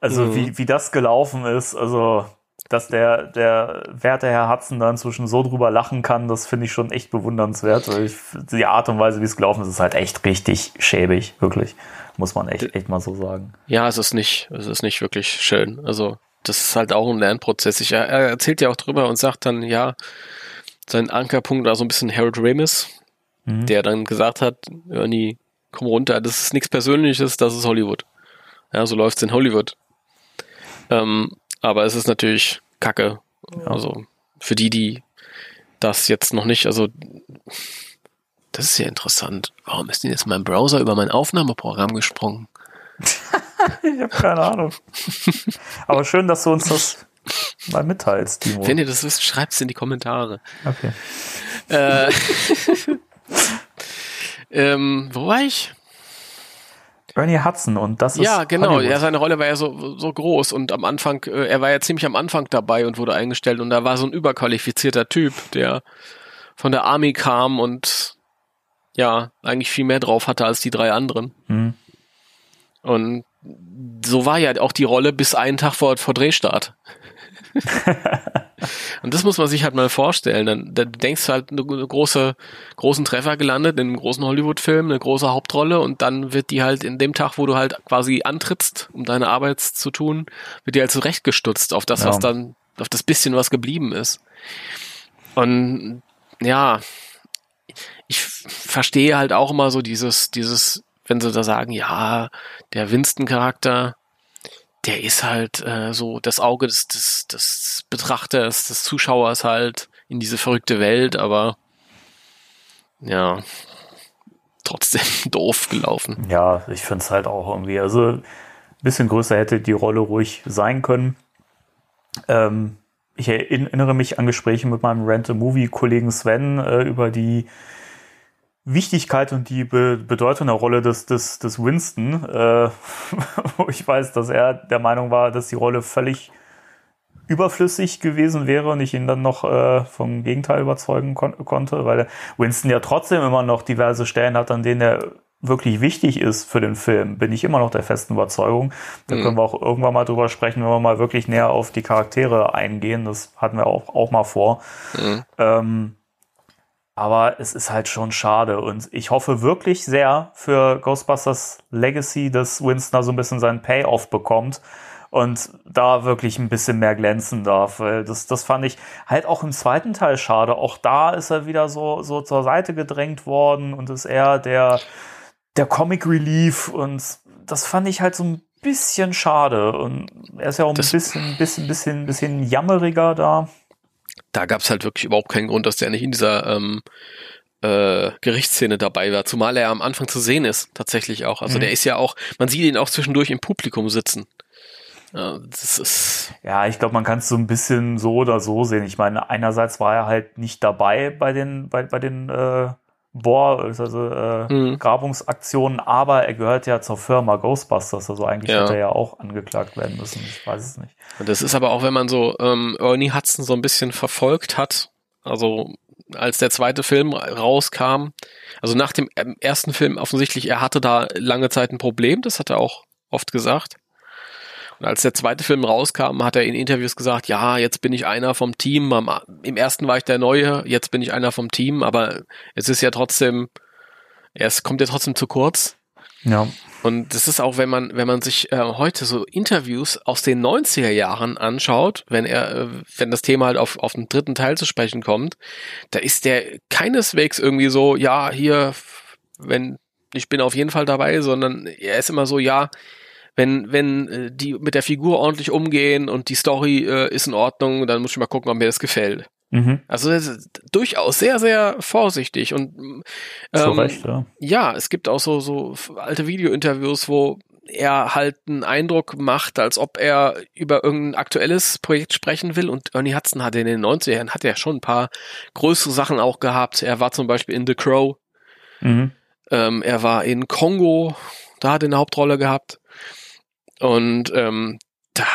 also mhm. wie, wie das gelaufen ist, also dass der, der werte Herr Hudson dann zwischen so drüber lachen kann, das finde ich schon echt bewundernswert. Weil ich, die Art und Weise, wie es gelaufen ist, ist halt echt richtig schäbig, wirklich. Muss man echt, echt mal so sagen. Ja, es ist nicht, es ist nicht wirklich schön. Also, das ist halt auch ein Lernprozess. Ich, er erzählt ja auch drüber und sagt dann, ja, sein Ankerpunkt war so ein bisschen Harold Ramis, mhm. der dann gesagt hat, Ernie, komm runter, das ist nichts Persönliches, das ist Hollywood. Ja, so läuft's in Hollywood. Ähm, aber es ist natürlich Kacke. Ja. Also für die, die das jetzt noch nicht, also das ist ja interessant. Warum ist denn jetzt mein Browser über mein Aufnahmeprogramm gesprungen? ich habe keine Ahnung. Aber schön, dass du uns das mal mitteilst, Timo. Wenn ihr das wisst, schreibt es in die Kommentare. Okay. Äh, ähm, wo war ich? Ernie Hudson und das ist. Ja, genau. Ja, seine Rolle war ja so, so groß und am Anfang, äh, er war ja ziemlich am Anfang dabei und wurde eingestellt und da war so ein überqualifizierter Typ, der von der Army kam und ja, eigentlich viel mehr drauf hatte als die drei anderen. Mhm. Und so war ja auch die Rolle bis einen Tag vor, vor Drehstart. Und das muss man sich halt mal vorstellen. Dann, dann denkst du halt eine große, großen Treffer gelandet in einem großen Hollywood-Film, eine große Hauptrolle und dann wird die halt in dem Tag, wo du halt quasi antrittst, um deine Arbeit zu tun, wird die halt zurechtgestutzt auf das, ja. was dann, auf das bisschen, was geblieben ist. Und ja, ich verstehe halt auch immer so dieses, dieses, wenn sie da sagen, ja, der Winston-Charakter, der ist halt äh, so das Auge des, des, des Betrachters, des Zuschauers halt in diese verrückte Welt, aber ja, trotzdem doof gelaufen. Ja, ich finde es halt auch irgendwie, also ein bisschen größer hätte die Rolle ruhig sein können. Ähm, ich erinnere mich an Gespräche mit meinem Rent-A-Movie-Kollegen Sven äh, über die Wichtigkeit und die Be Bedeutung der Rolle des, des, des Winston, äh, wo ich weiß, dass er der Meinung war, dass die Rolle völlig überflüssig gewesen wäre und ich ihn dann noch äh, vom Gegenteil überzeugen kon konnte, weil Winston ja trotzdem immer noch diverse Stellen hat, an denen er wirklich wichtig ist für den Film, bin ich immer noch der festen Überzeugung. Da mhm. können wir auch irgendwann mal drüber sprechen, wenn wir mal wirklich näher auf die Charaktere eingehen. Das hatten wir auch, auch mal vor. Mhm. Ähm, aber es ist halt schon schade und ich hoffe wirklich sehr für Ghostbusters Legacy, dass Winston da so ein bisschen seinen Payoff bekommt und da wirklich ein bisschen mehr glänzen darf. Weil das, das fand ich halt auch im zweiten Teil schade. Auch da ist er wieder so, so zur Seite gedrängt worden und ist eher der, der Comic Relief und das fand ich halt so ein bisschen schade. Und er ist ja auch ein bisschen, bisschen, bisschen, bisschen jammeriger da da gab es halt wirklich überhaupt keinen Grund, dass der nicht in dieser ähm, äh, Gerichtsszene dabei war, zumal er am Anfang zu sehen ist, tatsächlich auch. Also mhm. der ist ja auch, man sieht ihn auch zwischendurch im Publikum sitzen. Ja, das ist ja, ich glaube, man kann es so ein bisschen so oder so sehen. Ich meine, einerseits war er halt nicht dabei bei den, bei, bei den äh, Bohr, also äh, mhm. Grabungsaktionen, aber er gehört ja zur Firma Ghostbusters, also eigentlich ja. hätte er ja auch angeklagt werden müssen. Ich weiß es nicht. Und das ist aber auch, wenn man so ähm, Ernie Hudson so ein bisschen verfolgt hat, also als der zweite Film rauskam, also nach dem ähm, ersten Film offensichtlich, er hatte da lange Zeit ein Problem, das hat er auch oft gesagt. Und als der zweite Film rauskam, hat er in Interviews gesagt, ja, jetzt bin ich einer vom Team. Im ersten war ich der Neue, jetzt bin ich einer vom Team, aber es ist ja trotzdem, es kommt ja trotzdem zu kurz. Ja. Und das ist auch, wenn man, wenn man sich äh, heute so Interviews aus den 90er Jahren anschaut, wenn er, äh, wenn das Thema halt auf, auf den dritten Teil zu sprechen kommt, da ist der keineswegs irgendwie so, ja, hier, wenn, ich bin auf jeden Fall dabei, sondern er ist immer so, ja, wenn, wenn äh, die mit der Figur ordentlich umgehen und die Story äh, ist in Ordnung, dann muss ich mal gucken, ob mir das gefällt. Mhm. Also das ist durchaus sehr, sehr vorsichtig und ähm, Recht, ja. ja, es gibt auch so, so alte Video-Interviews, wo er halt einen Eindruck macht, als ob er über irgendein aktuelles Projekt sprechen will. Und Ernie Hudson hatte in den 90er Jahren hat er schon ein paar größere Sachen auch gehabt. Er war zum Beispiel in The Crow. Mhm. Ähm, er war in Kongo, da hat er eine Hauptrolle gehabt. Und ähm, da,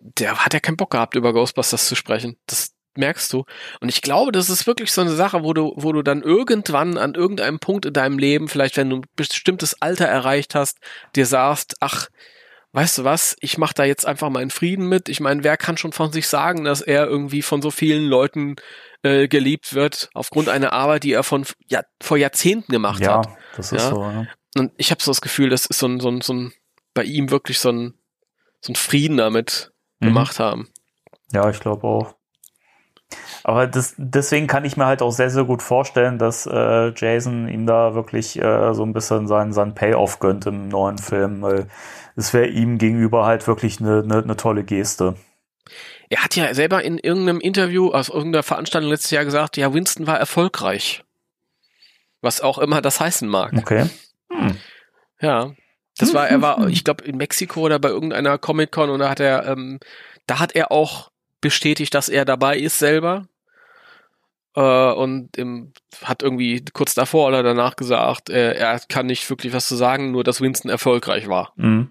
der hat ja keinen Bock gehabt, über Ghostbusters zu sprechen. Das, merkst du. Und ich glaube, das ist wirklich so eine Sache, wo du, wo du dann irgendwann an irgendeinem Punkt in deinem Leben, vielleicht wenn du ein bestimmtes Alter erreicht hast, dir sagst, ach, weißt du was, ich mach da jetzt einfach meinen Frieden mit. Ich meine, wer kann schon von sich sagen, dass er irgendwie von so vielen Leuten äh, geliebt wird, aufgrund einer Arbeit, die er von ja, vor Jahrzehnten gemacht ja, hat. Das ist ja, so, ja. Und ich habe so das Gefühl, das ist so ein, so ein, so ein bei ihm wirklich so ein, so ein Frieden damit mhm. gemacht haben. Ja, ich glaube auch. Aber das, deswegen kann ich mir halt auch sehr, sehr gut vorstellen, dass äh, Jason ihm da wirklich äh, so ein bisschen seinen, seinen Payoff gönnt im neuen Film, weil es wäre ihm gegenüber halt wirklich eine, eine, eine tolle Geste. Er hat ja selber in irgendeinem Interview aus irgendeiner Veranstaltung letztes Jahr gesagt, ja, Winston war erfolgreich. Was auch immer das heißen mag. Okay. Hm. Ja. Das war, er war, ich glaube, in Mexiko oder bei irgendeiner Comic-Con und da hat er, ähm, da hat er auch bestätigt, dass er dabei ist selber äh, und im, hat irgendwie kurz davor oder danach gesagt, äh, er kann nicht wirklich was zu sagen, nur dass Winston erfolgreich war. Mhm.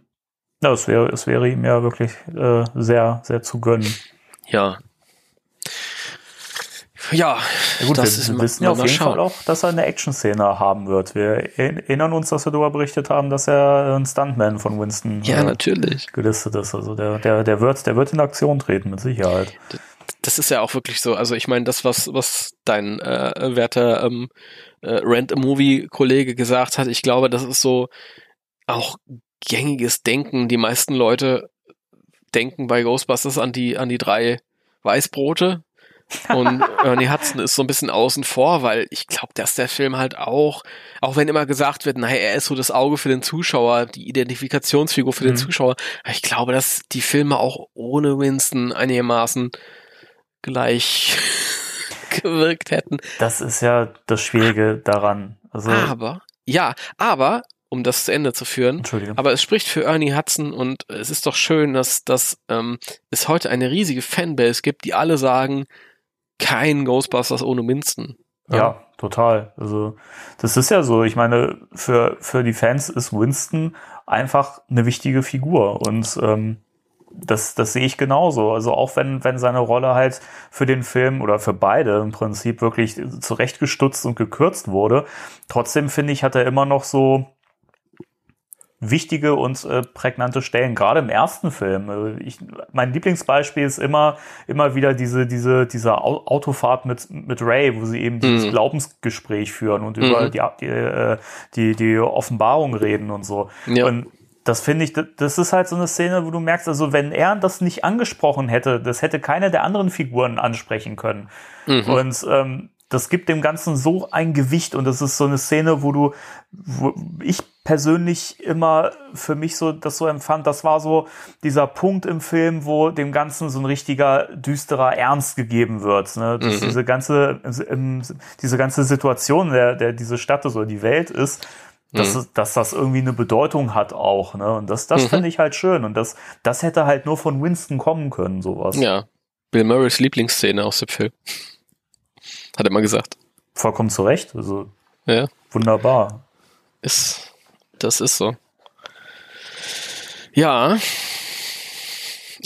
Ja, es wäre, es wäre ihm ja wirklich äh, sehr, sehr zu gönnen. Ja. Ja, ja gut, das wir ist wissen ja auf jeden schauen. Fall auch, dass er eine Action-Szene haben wird. Wir erinnern uns, dass wir darüber berichtet haben, dass er ein Stuntman von Winston ja, äh, natürlich. gelistet ist. Also der, der, der, wird, der wird in Aktion treten, mit Sicherheit das ist ja auch wirklich so. Also ich meine, das, was, was dein äh, werter ähm, äh, Rent-A-Movie-Kollege gesagt hat, ich glaube, das ist so auch gängiges Denken. Die meisten Leute denken bei Ghostbusters an die, an die drei Weißbrote. Und Ernie Hudson ist so ein bisschen außen vor, weil ich glaube, dass der Film halt auch, auch wenn immer gesagt wird, naja, er ist so das Auge für den Zuschauer, die Identifikationsfigur für mhm. den Zuschauer, ich glaube, dass die Filme auch ohne Winston einigermaßen gleich gewirkt hätten. Das ist ja das Schwierige daran. Also aber, ja, aber, um das zu Ende zu führen, aber es spricht für Ernie Hudson und es ist doch schön, dass, dass ähm, es heute eine riesige Fanbase gibt, die alle sagen, kein Ghostbusters ohne Winston. Ja. ja, total. Also das ist ja so. Ich meine, für, für die Fans ist Winston einfach eine wichtige Figur und ähm, das, das sehe ich genauso. Also auch wenn, wenn seine Rolle halt für den Film oder für beide im Prinzip wirklich zurechtgestutzt und gekürzt wurde, trotzdem finde ich, hat er immer noch so wichtige und äh, prägnante Stellen, gerade im ersten Film. Also ich, mein Lieblingsbeispiel ist immer, immer wieder diese, diese, diese Autofahrt mit, mit Ray, wo sie eben dieses mhm. Glaubensgespräch führen und über mhm. die, die, äh, die, die Offenbarung reden und so. Ja. Und das finde ich, das ist halt so eine Szene, wo du merkst, also wenn er das nicht angesprochen hätte, das hätte keine der anderen Figuren ansprechen können. Mhm. Und ähm, das gibt dem Ganzen so ein Gewicht und das ist so eine Szene, wo du, wo ich persönlich immer für mich so das so empfand, das war so dieser Punkt im Film, wo dem Ganzen so ein richtiger düsterer Ernst gegeben wird. Ne? Dass mhm. diese ganze, diese ganze Situation, der, der diese Stadt oder die Welt ist, dass, mhm. dass das irgendwie eine Bedeutung hat auch, ne? Und das, das mhm. finde ich halt schön. Und das, das hätte halt nur von Winston kommen können, sowas. Ja. Bill Murrays Lieblingsszene aus dem Film. Hat er mal gesagt. Vollkommen zu Recht. Also ja. wunderbar. Ist, das ist so. Ja.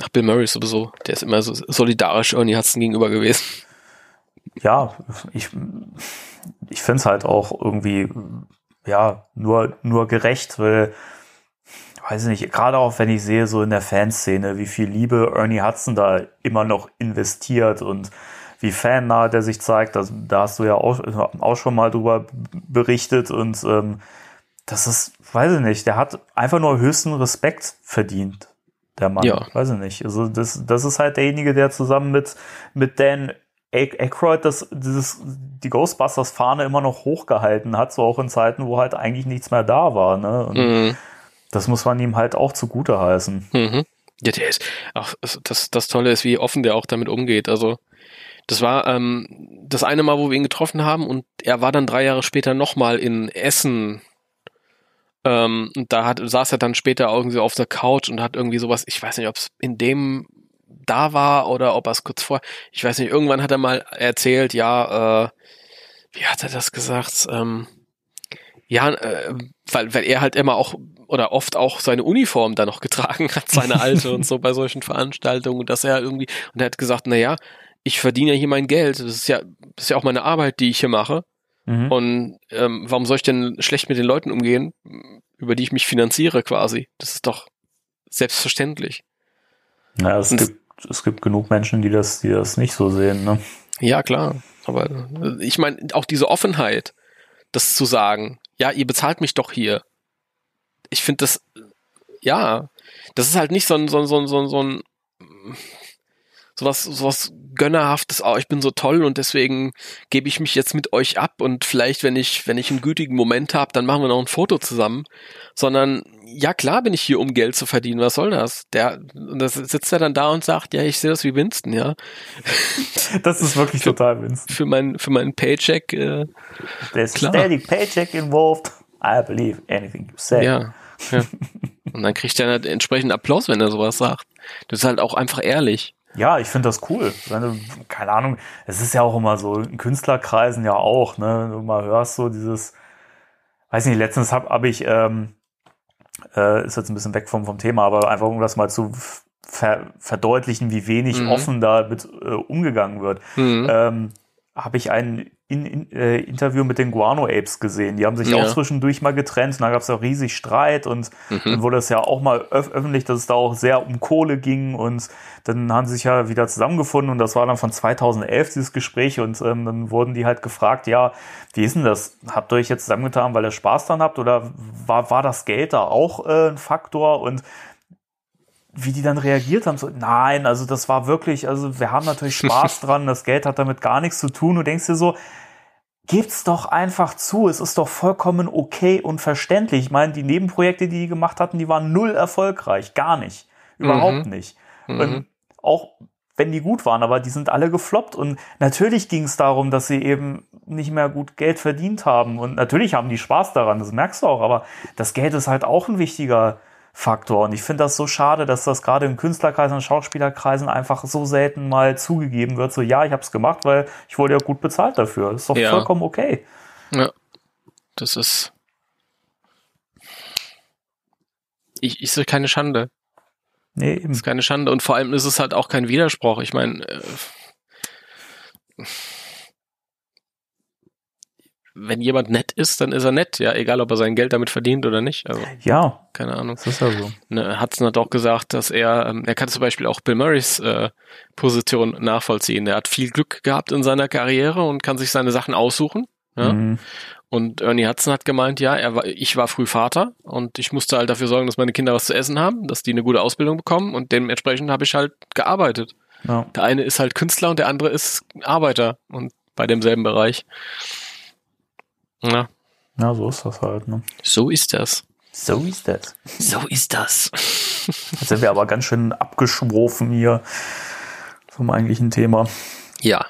Ach, Bill Murray sowieso. Der ist immer so solidarisch Ernie Hudson gegenüber gewesen. Ja, ich, ich finde es halt auch irgendwie ja, nur, nur gerecht, weil, weiß ich nicht, gerade auch wenn ich sehe, so in der Fanszene, wie viel Liebe Ernie Hudson da immer noch investiert und wie fannah der sich zeigt, das, da hast du ja auch, auch schon mal drüber berichtet und ähm, das ist, weiß ich nicht, der hat einfach nur höchsten Respekt verdient, der Mann. Ja. Weiß ich nicht. Also das, das ist halt derjenige, der zusammen mit, mit Dan Aykroyd das, dieses, die Ghostbusters-Fahne immer noch hochgehalten hat, so auch in Zeiten, wo halt eigentlich nichts mehr da war. Ne? Mhm. Das muss man ihm halt auch zugute heißen. Mhm. Ja, der ist auch das, das Tolle ist, wie offen der auch damit umgeht. Also das war ähm, das eine Mal, wo wir ihn getroffen haben und er war dann drei Jahre später nochmal in Essen. Ähm, und da hat, saß er dann später irgendwie auf der Couch und hat irgendwie sowas, ich weiß nicht, ob es in dem da war oder ob er es kurz vor, ich weiß nicht, irgendwann hat er mal erzählt, ja, äh, wie hat er das gesagt? Ähm, ja, äh, weil, weil er halt immer auch oder oft auch seine Uniform da noch getragen hat, seine alte und so bei solchen Veranstaltungen, dass er irgendwie, und er hat gesagt, na ja, ich verdiene ja hier mein Geld, das ist ja, das ist ja auch meine Arbeit, die ich hier mache. Mhm. Und ähm, warum soll ich denn schlecht mit den Leuten umgehen, über die ich mich finanziere quasi? Das ist doch selbstverständlich. Ja, es, gibt, es gibt genug Menschen, die das, die das nicht so sehen, ne? Ja, klar. Aber ich meine, auch diese Offenheit, das zu sagen, ja, ihr bezahlt mich doch hier. Ich finde das, ja, das ist halt nicht so ein, so ein, so ein, so ein, so ein sowas, sowas gönnerhaftes, oh, ich bin so toll und deswegen gebe ich mich jetzt mit euch ab und vielleicht, wenn ich, wenn ich einen gütigen Moment habe, dann machen wir noch ein Foto zusammen. Sondern, ja klar bin ich hier, um Geld zu verdienen, was soll das? Der, und das sitzt er dann da und sagt, ja, ich sehe das wie Winston, ja. Das ist wirklich für, total Winston. Für meinen, für meinen Paycheck, äh, There's klar. steady paycheck involved. I believe anything you say. Ja. ja. Und dann kriegt er halt entsprechend Applaus, wenn er sowas sagt. Das ist halt auch einfach ehrlich. Ja, ich finde das cool. Keine Ahnung, es ist ja auch immer so, in Künstlerkreisen ja auch, ne? Wenn du mal hörst, so dieses, weiß nicht, letztens habe hab ich, ähm, äh, ist jetzt ein bisschen weg vom, vom Thema, aber einfach um das mal zu ver verdeutlichen, wie wenig mhm. offen da mit äh, umgegangen wird. Mhm. Ähm, habe ich ein in, in, äh, Interview mit den Guano Apes gesehen. Die haben sich ja. auch zwischendurch mal getrennt und da gab es auch riesig Streit und mhm. dann wurde es ja auch mal öf öffentlich, dass es da auch sehr um Kohle ging und dann haben sie sich ja wieder zusammengefunden und das war dann von 2011 dieses Gespräch und ähm, dann wurden die halt gefragt, ja, wie ist denn das? Habt ihr euch jetzt zusammengetan, weil ihr Spaß dran habt oder war, war das Geld da auch äh, ein Faktor und wie die dann reagiert haben, so, nein, also das war wirklich, also wir haben natürlich Spaß dran, das Geld hat damit gar nichts zu tun. Du denkst dir so, gebt's doch einfach zu, es ist doch vollkommen okay und verständlich. Ich meine, die Nebenprojekte, die die gemacht hatten, die waren null erfolgreich, gar nicht, überhaupt mhm. nicht. Mhm. Und auch wenn die gut waren, aber die sind alle gefloppt und natürlich ging es darum, dass sie eben nicht mehr gut Geld verdient haben und natürlich haben die Spaß daran, das merkst du auch, aber das Geld ist halt auch ein wichtiger Faktor. Und ich finde das so schade, dass das gerade in Künstlerkreisen und Schauspielerkreisen einfach so selten mal zugegeben wird. So, ja, ich habe es gemacht, weil ich wurde ja gut bezahlt dafür. Das ist doch ja. vollkommen okay. Ja, das ist. Ich, ich sehe keine Schande. Nee, eben. Das ist keine Schande. Und vor allem ist es halt auch kein Widerspruch. Ich meine, äh, wenn jemand nett ist, dann ist er nett, ja, egal ob er sein Geld damit verdient oder nicht. Also, ja. Keine Ahnung. Das ist ja so. Ne, Hudson hat auch gesagt, dass er, ähm, er kann zum Beispiel auch Bill Murrays äh, Position nachvollziehen. Er hat viel Glück gehabt in seiner Karriere und kann sich seine Sachen aussuchen. Ja? Mhm. Und Ernie Hudson hat gemeint, ja, er war, ich war früh Vater und ich musste halt dafür sorgen, dass meine Kinder was zu essen haben, dass die eine gute Ausbildung bekommen und dementsprechend habe ich halt gearbeitet. Ja. Der eine ist halt Künstler und der andere ist Arbeiter und bei demselben Bereich. Ja. Ja, so ist das halt. Ne? So ist das. So ist das. So ist das. Jetzt sind wir aber ganz schön abgeschworfen hier vom eigentlichen Thema. Ja.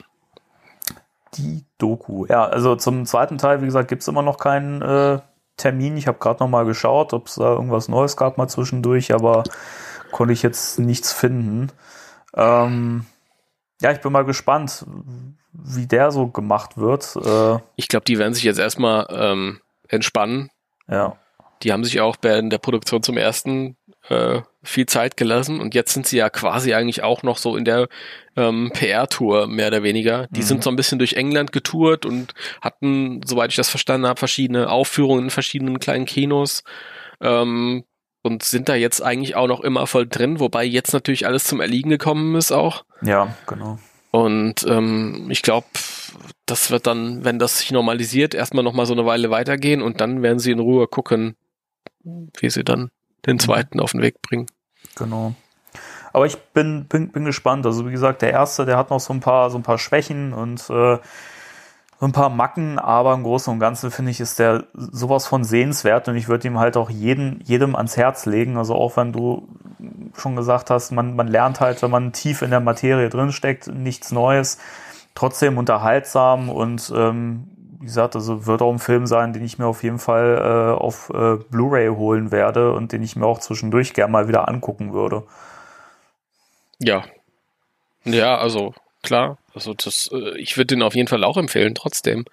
Die Doku. Ja, also zum zweiten Teil, wie gesagt, gibt es immer noch keinen äh, Termin. Ich habe gerade noch mal geschaut, ob es da irgendwas Neues gab mal zwischendurch, aber konnte ich jetzt nichts finden. Ähm, ja, ich bin mal gespannt, wie der so gemacht wird. Äh, ich glaube, die werden sich jetzt erstmal ähm, entspannen. Ja. Die haben sich auch bei der Produktion zum ersten äh, viel Zeit gelassen und jetzt sind sie ja quasi eigentlich auch noch so in der ähm, PR-Tour mehr oder weniger. Die mhm. sind so ein bisschen durch England getourt und hatten, soweit ich das verstanden habe, verschiedene Aufführungen in verschiedenen kleinen Kinos. Ähm, und sind da jetzt eigentlich auch noch immer voll drin, wobei jetzt natürlich alles zum Erliegen gekommen ist auch. Ja, genau. Und ähm, ich glaube, das wird dann, wenn das sich normalisiert, erstmal noch mal so eine Weile weitergehen und dann werden sie in Ruhe gucken, wie sie dann den zweiten auf den Weg bringen. Genau. Aber ich bin, bin, bin gespannt. Also wie gesagt, der erste, der hat noch so ein paar, so ein paar Schwächen und äh, ein paar Macken, aber im Großen und Ganzen finde ich, ist der sowas von sehenswert und ich würde ihm halt auch jeden, jedem ans Herz legen. Also auch wenn du schon gesagt hast, man, man lernt halt, wenn man tief in der Materie drinsteckt, nichts Neues, trotzdem unterhaltsam und ähm, wie gesagt, also wird auch ein Film sein, den ich mir auf jeden Fall äh, auf äh, Blu-ray holen werde und den ich mir auch zwischendurch gerne mal wieder angucken würde. Ja. Ja, also klar. Also das, äh, ich würde den auf jeden Fall auch empfehlen, trotzdem.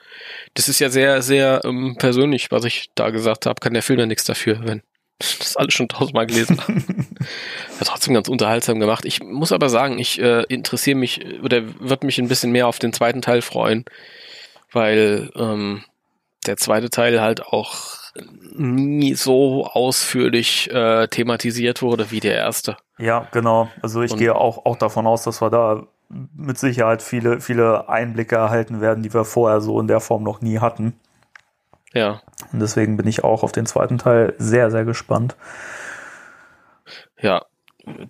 Das ist ja sehr, sehr ähm, persönlich, was ich da gesagt habe. Kann der Film ja nichts dafür, wenn das alles schon tausendmal gelesen habe. ja, trotzdem ganz unterhaltsam gemacht. Ich muss aber sagen, ich äh, interessiere mich oder würde mich ein bisschen mehr auf den zweiten Teil freuen, weil ähm, der zweite Teil halt auch nie so ausführlich äh, thematisiert wurde wie der erste. Ja, genau. Also ich Und gehe auch, auch davon aus, dass wir da mit Sicherheit viele, viele Einblicke erhalten werden, die wir vorher so in der Form noch nie hatten. Ja. Und deswegen bin ich auch auf den zweiten Teil sehr, sehr gespannt. Ja,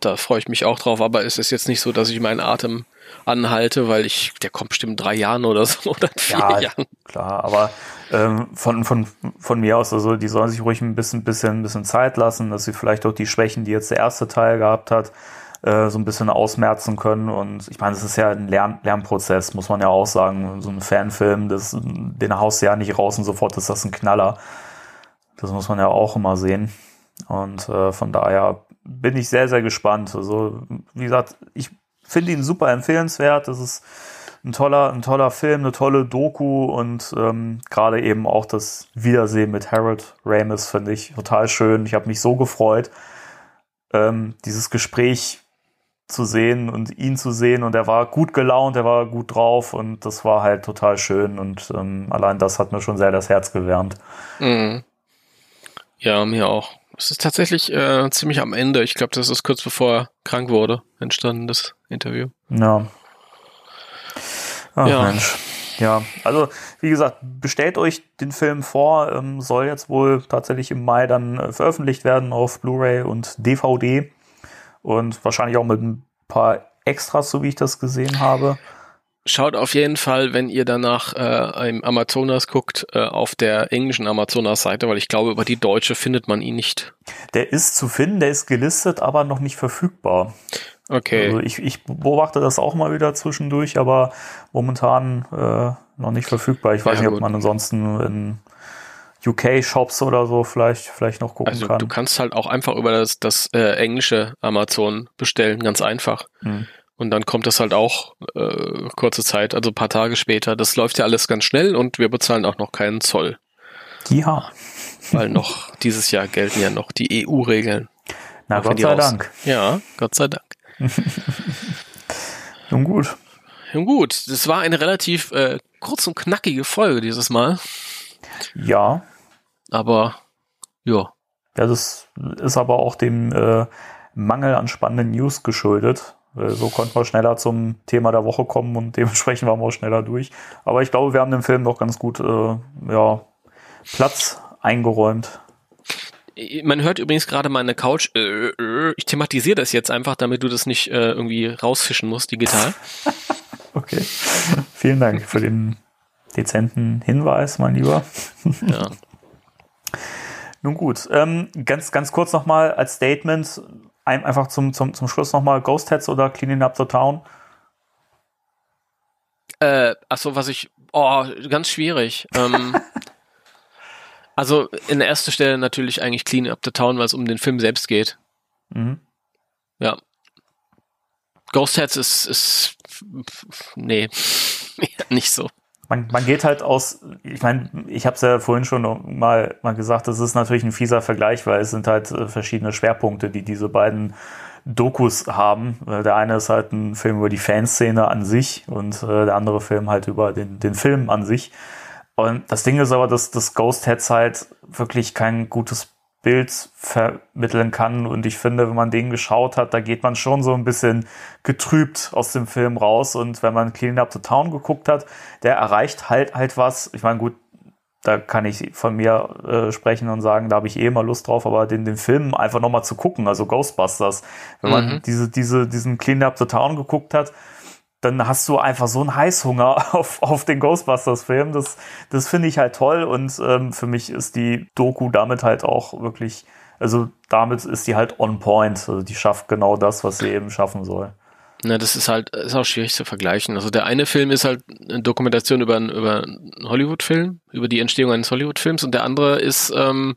da freue ich mich auch drauf, aber es ist jetzt nicht so, dass ich meinen Atem anhalte, weil ich, der kommt bestimmt drei Jahren oder so oder vier ja, Jahren. Klar, aber ähm, von, von, von mir aus, also die sollen sich ruhig ein bisschen, bisschen, bisschen Zeit lassen, dass sie vielleicht auch die Schwächen, die jetzt der erste Teil gehabt hat, äh, so ein bisschen ausmerzen können. Und ich meine, es ist ja ein Lern Lernprozess, muss man ja auch sagen. So ein Fanfilm, das, den haust du ja nicht raus und sofort ist das ein Knaller. Das muss man ja auch immer sehen. Und äh, von daher bin ich sehr, sehr gespannt. Also, wie gesagt, ich finde ihn super empfehlenswert. Das ist ein toller, ein toller Film, eine tolle Doku und ähm, gerade eben auch das Wiedersehen mit Harold Ramis finde ich total schön. Ich habe mich so gefreut, ähm, dieses Gespräch zu sehen und ihn zu sehen und er war gut gelaunt, er war gut drauf und das war halt total schön und ähm, allein das hat mir schon sehr das Herz gewärmt. Mhm. Ja, mir auch. Es ist tatsächlich äh, ziemlich am Ende. Ich glaube, das ist kurz bevor er krank wurde, entstanden, das Interview. Ja. Ach, ja. Mensch. Ja, also wie gesagt, bestellt euch den Film vor, ähm, soll jetzt wohl tatsächlich im Mai dann äh, veröffentlicht werden auf Blu-ray und DVD und wahrscheinlich auch mit ein paar Extras, so wie ich das gesehen habe. Schaut auf jeden Fall, wenn ihr danach äh, im Amazonas guckt, äh, auf der englischen Amazonas-Seite, weil ich glaube, über die deutsche findet man ihn nicht. Der ist zu finden, der ist gelistet, aber noch nicht verfügbar. Okay. Also ich, ich beobachte das auch mal wieder zwischendurch, aber momentan äh, noch nicht verfügbar. Ich weiß ja, nicht, ob man ansonsten in UK-Shops oder so vielleicht, vielleicht noch gucken also, kann. Du kannst halt auch einfach über das, das äh, englische Amazon bestellen, ganz einfach. Hm. Und dann kommt das halt auch äh, kurze Zeit, also ein paar Tage später. Das läuft ja alles ganz schnell und wir bezahlen auch noch keinen Zoll. Ja. Weil noch dieses Jahr gelten ja noch die EU-Regeln. Na, Gott sei Dank. Ja, Gott sei Dank. Nun gut. Nun gut, das war eine relativ äh, kurz und knackige Folge dieses Mal. Ja. Aber, ja. Ja, das ist aber auch dem äh, Mangel an spannenden News geschuldet. So konnten wir schneller zum Thema der Woche kommen und dementsprechend waren wir auch schneller durch. Aber ich glaube, wir haben dem Film doch ganz gut äh, ja, Platz eingeräumt. Man hört übrigens gerade meine Couch. Äh, äh, ich thematisiere das jetzt einfach, damit du das nicht äh, irgendwie rausfischen musst, digital. okay. Vielen Dank für den dezenten Hinweis, mein Lieber. ja. Nun gut, ähm, ganz, ganz kurz nochmal als Statement ein, einfach zum, zum, zum Schluss nochmal Ghost Heads oder Cleaning Up the Town? Äh, achso, was ich, oh, ganz schwierig. Ähm, also in der ersten Stelle natürlich eigentlich Clean Up the Town, weil es um den Film selbst geht. Mhm. Ja. Ghost Heads ist, ist nee, nicht so man, man geht halt aus, ich meine, ich habe es ja vorhin schon mal, mal gesagt, das ist natürlich ein fieser Vergleich, weil es sind halt äh, verschiedene Schwerpunkte, die diese beiden Dokus haben. Äh, der eine ist halt ein Film über die Fanszene an sich und äh, der andere Film halt über den, den Film an sich. Und das Ding ist aber, dass das Ghost Heads halt wirklich kein gutes Bild vermitteln kann. Und ich finde, wenn man den geschaut hat, da geht man schon so ein bisschen getrübt aus dem Film raus. Und wenn man Clean Up the Town geguckt hat, der erreicht halt halt was. Ich meine, gut, da kann ich von mir äh, sprechen und sagen, da habe ich eh immer Lust drauf, aber den, den Film einfach nochmal zu gucken, also Ghostbusters, wenn man mhm. diese, diese, diesen Clean Up the Town geguckt hat, dann hast du einfach so einen Heißhunger auf, auf den Ghostbusters-Film. Das, das finde ich halt toll und ähm, für mich ist die Doku damit halt auch wirklich, also damit ist die halt on point. Also die schafft genau das, was sie eben schaffen soll. Na, das ist halt, ist auch schwierig zu vergleichen. Also der eine Film ist halt eine Dokumentation über, über einen Hollywood-Film, über die Entstehung eines Hollywood-Films und der andere ist, ähm,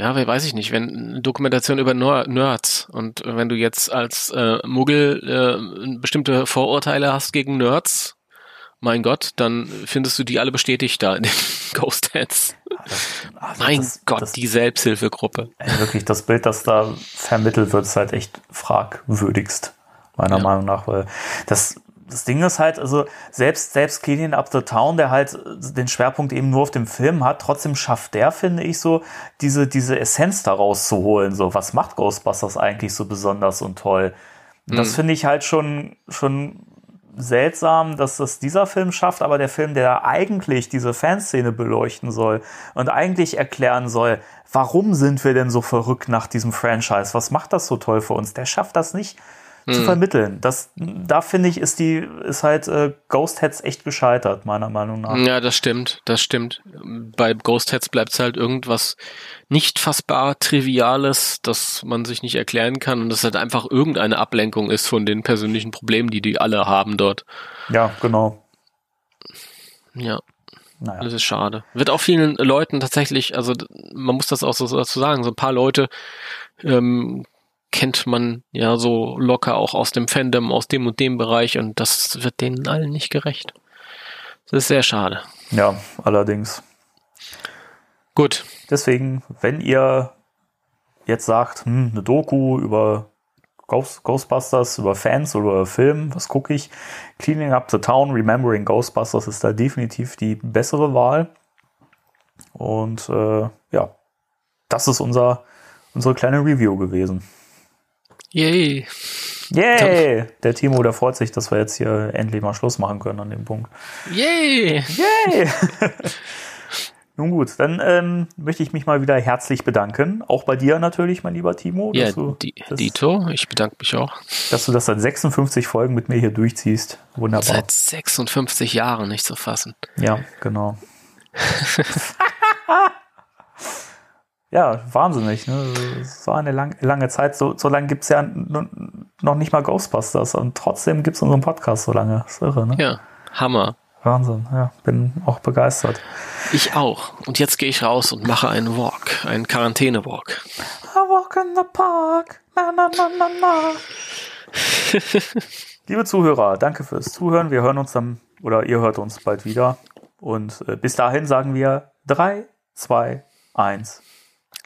ja, weiß ich nicht, wenn Dokumentation über Nerds und wenn du jetzt als äh, Muggel äh, bestimmte Vorurteile hast gegen Nerds, mein Gott, dann findest du die alle bestätigt da in den Ghost Heads. Also mein das, Gott, das, die Selbsthilfegruppe. Ey, wirklich, das Bild, das da vermittelt wird, ist halt echt fragwürdigst, meiner ja. Meinung nach, weil das das Ding ist halt, also selbst, selbst Cleaning Up the Town, der halt den Schwerpunkt eben nur auf dem Film hat, trotzdem schafft der, finde ich, so, diese, diese Essenz daraus zu holen. So, was macht Ghostbusters eigentlich so besonders und toll? Das mhm. finde ich halt schon, schon seltsam, dass das dieser Film schafft, aber der Film, der eigentlich diese Fanszene beleuchten soll und eigentlich erklären soll, warum sind wir denn so verrückt nach diesem Franchise? Was macht das so toll für uns? Der schafft das nicht zu hm. vermitteln. Das, da finde ich, ist die, ist halt äh, Ghost Heads echt gescheitert, meiner Meinung nach. Ja, das stimmt, das stimmt. Bei Ghost Heads bleibt es halt irgendwas nicht fassbar Triviales, das man sich nicht erklären kann und das halt einfach irgendeine Ablenkung ist von den persönlichen Problemen, die die alle haben dort. Ja, genau. Ja. Naja. Das ist schade. Wird auch vielen Leuten tatsächlich, also man muss das auch so dazu sagen, so ein paar Leute ähm, kennt man ja so locker auch aus dem Fandom, aus dem und dem Bereich und das wird denen allen nicht gerecht. Das ist sehr schade. Ja, allerdings. Gut. Deswegen, wenn ihr jetzt sagt, hm, eine Doku über Ghost, Ghostbusters, über Fans oder über Film, was gucke ich? Cleaning Up the Town, Remembering Ghostbusters ist da definitiv die bessere Wahl. Und äh, ja, das ist unser, unsere kleine Review gewesen. Yay. Yay! Der Timo, der freut sich, dass wir jetzt hier endlich mal Schluss machen können an dem Punkt. Yay! Yay! Nun gut, dann ähm, möchte ich mich mal wieder herzlich bedanken. Auch bei dir natürlich, mein lieber Timo. Ja, du die, das, Dito, ich bedanke mich auch. Dass du das seit 56 Folgen mit mir hier durchziehst. Wunderbar. Seit 56 Jahren nicht zu fassen. Ja, genau. ja, wahnsinnig. Ne? So eine lang, lange Zeit. So, so lange gibt es ja noch nicht mal Ghostbusters und trotzdem gibt es unseren Podcast so lange. Das ist irre, ne? Ja, Hammer. Wahnsinn, ja, bin auch begeistert. Ich auch. Und jetzt gehe ich raus und mache einen Walk, einen Quarantäne-Walk. I walk in the park. Na, na, na, na, na. Liebe Zuhörer, danke fürs Zuhören. Wir hören uns dann, oder ihr hört uns bald wieder. Und äh, bis dahin sagen wir 3, 2, 1.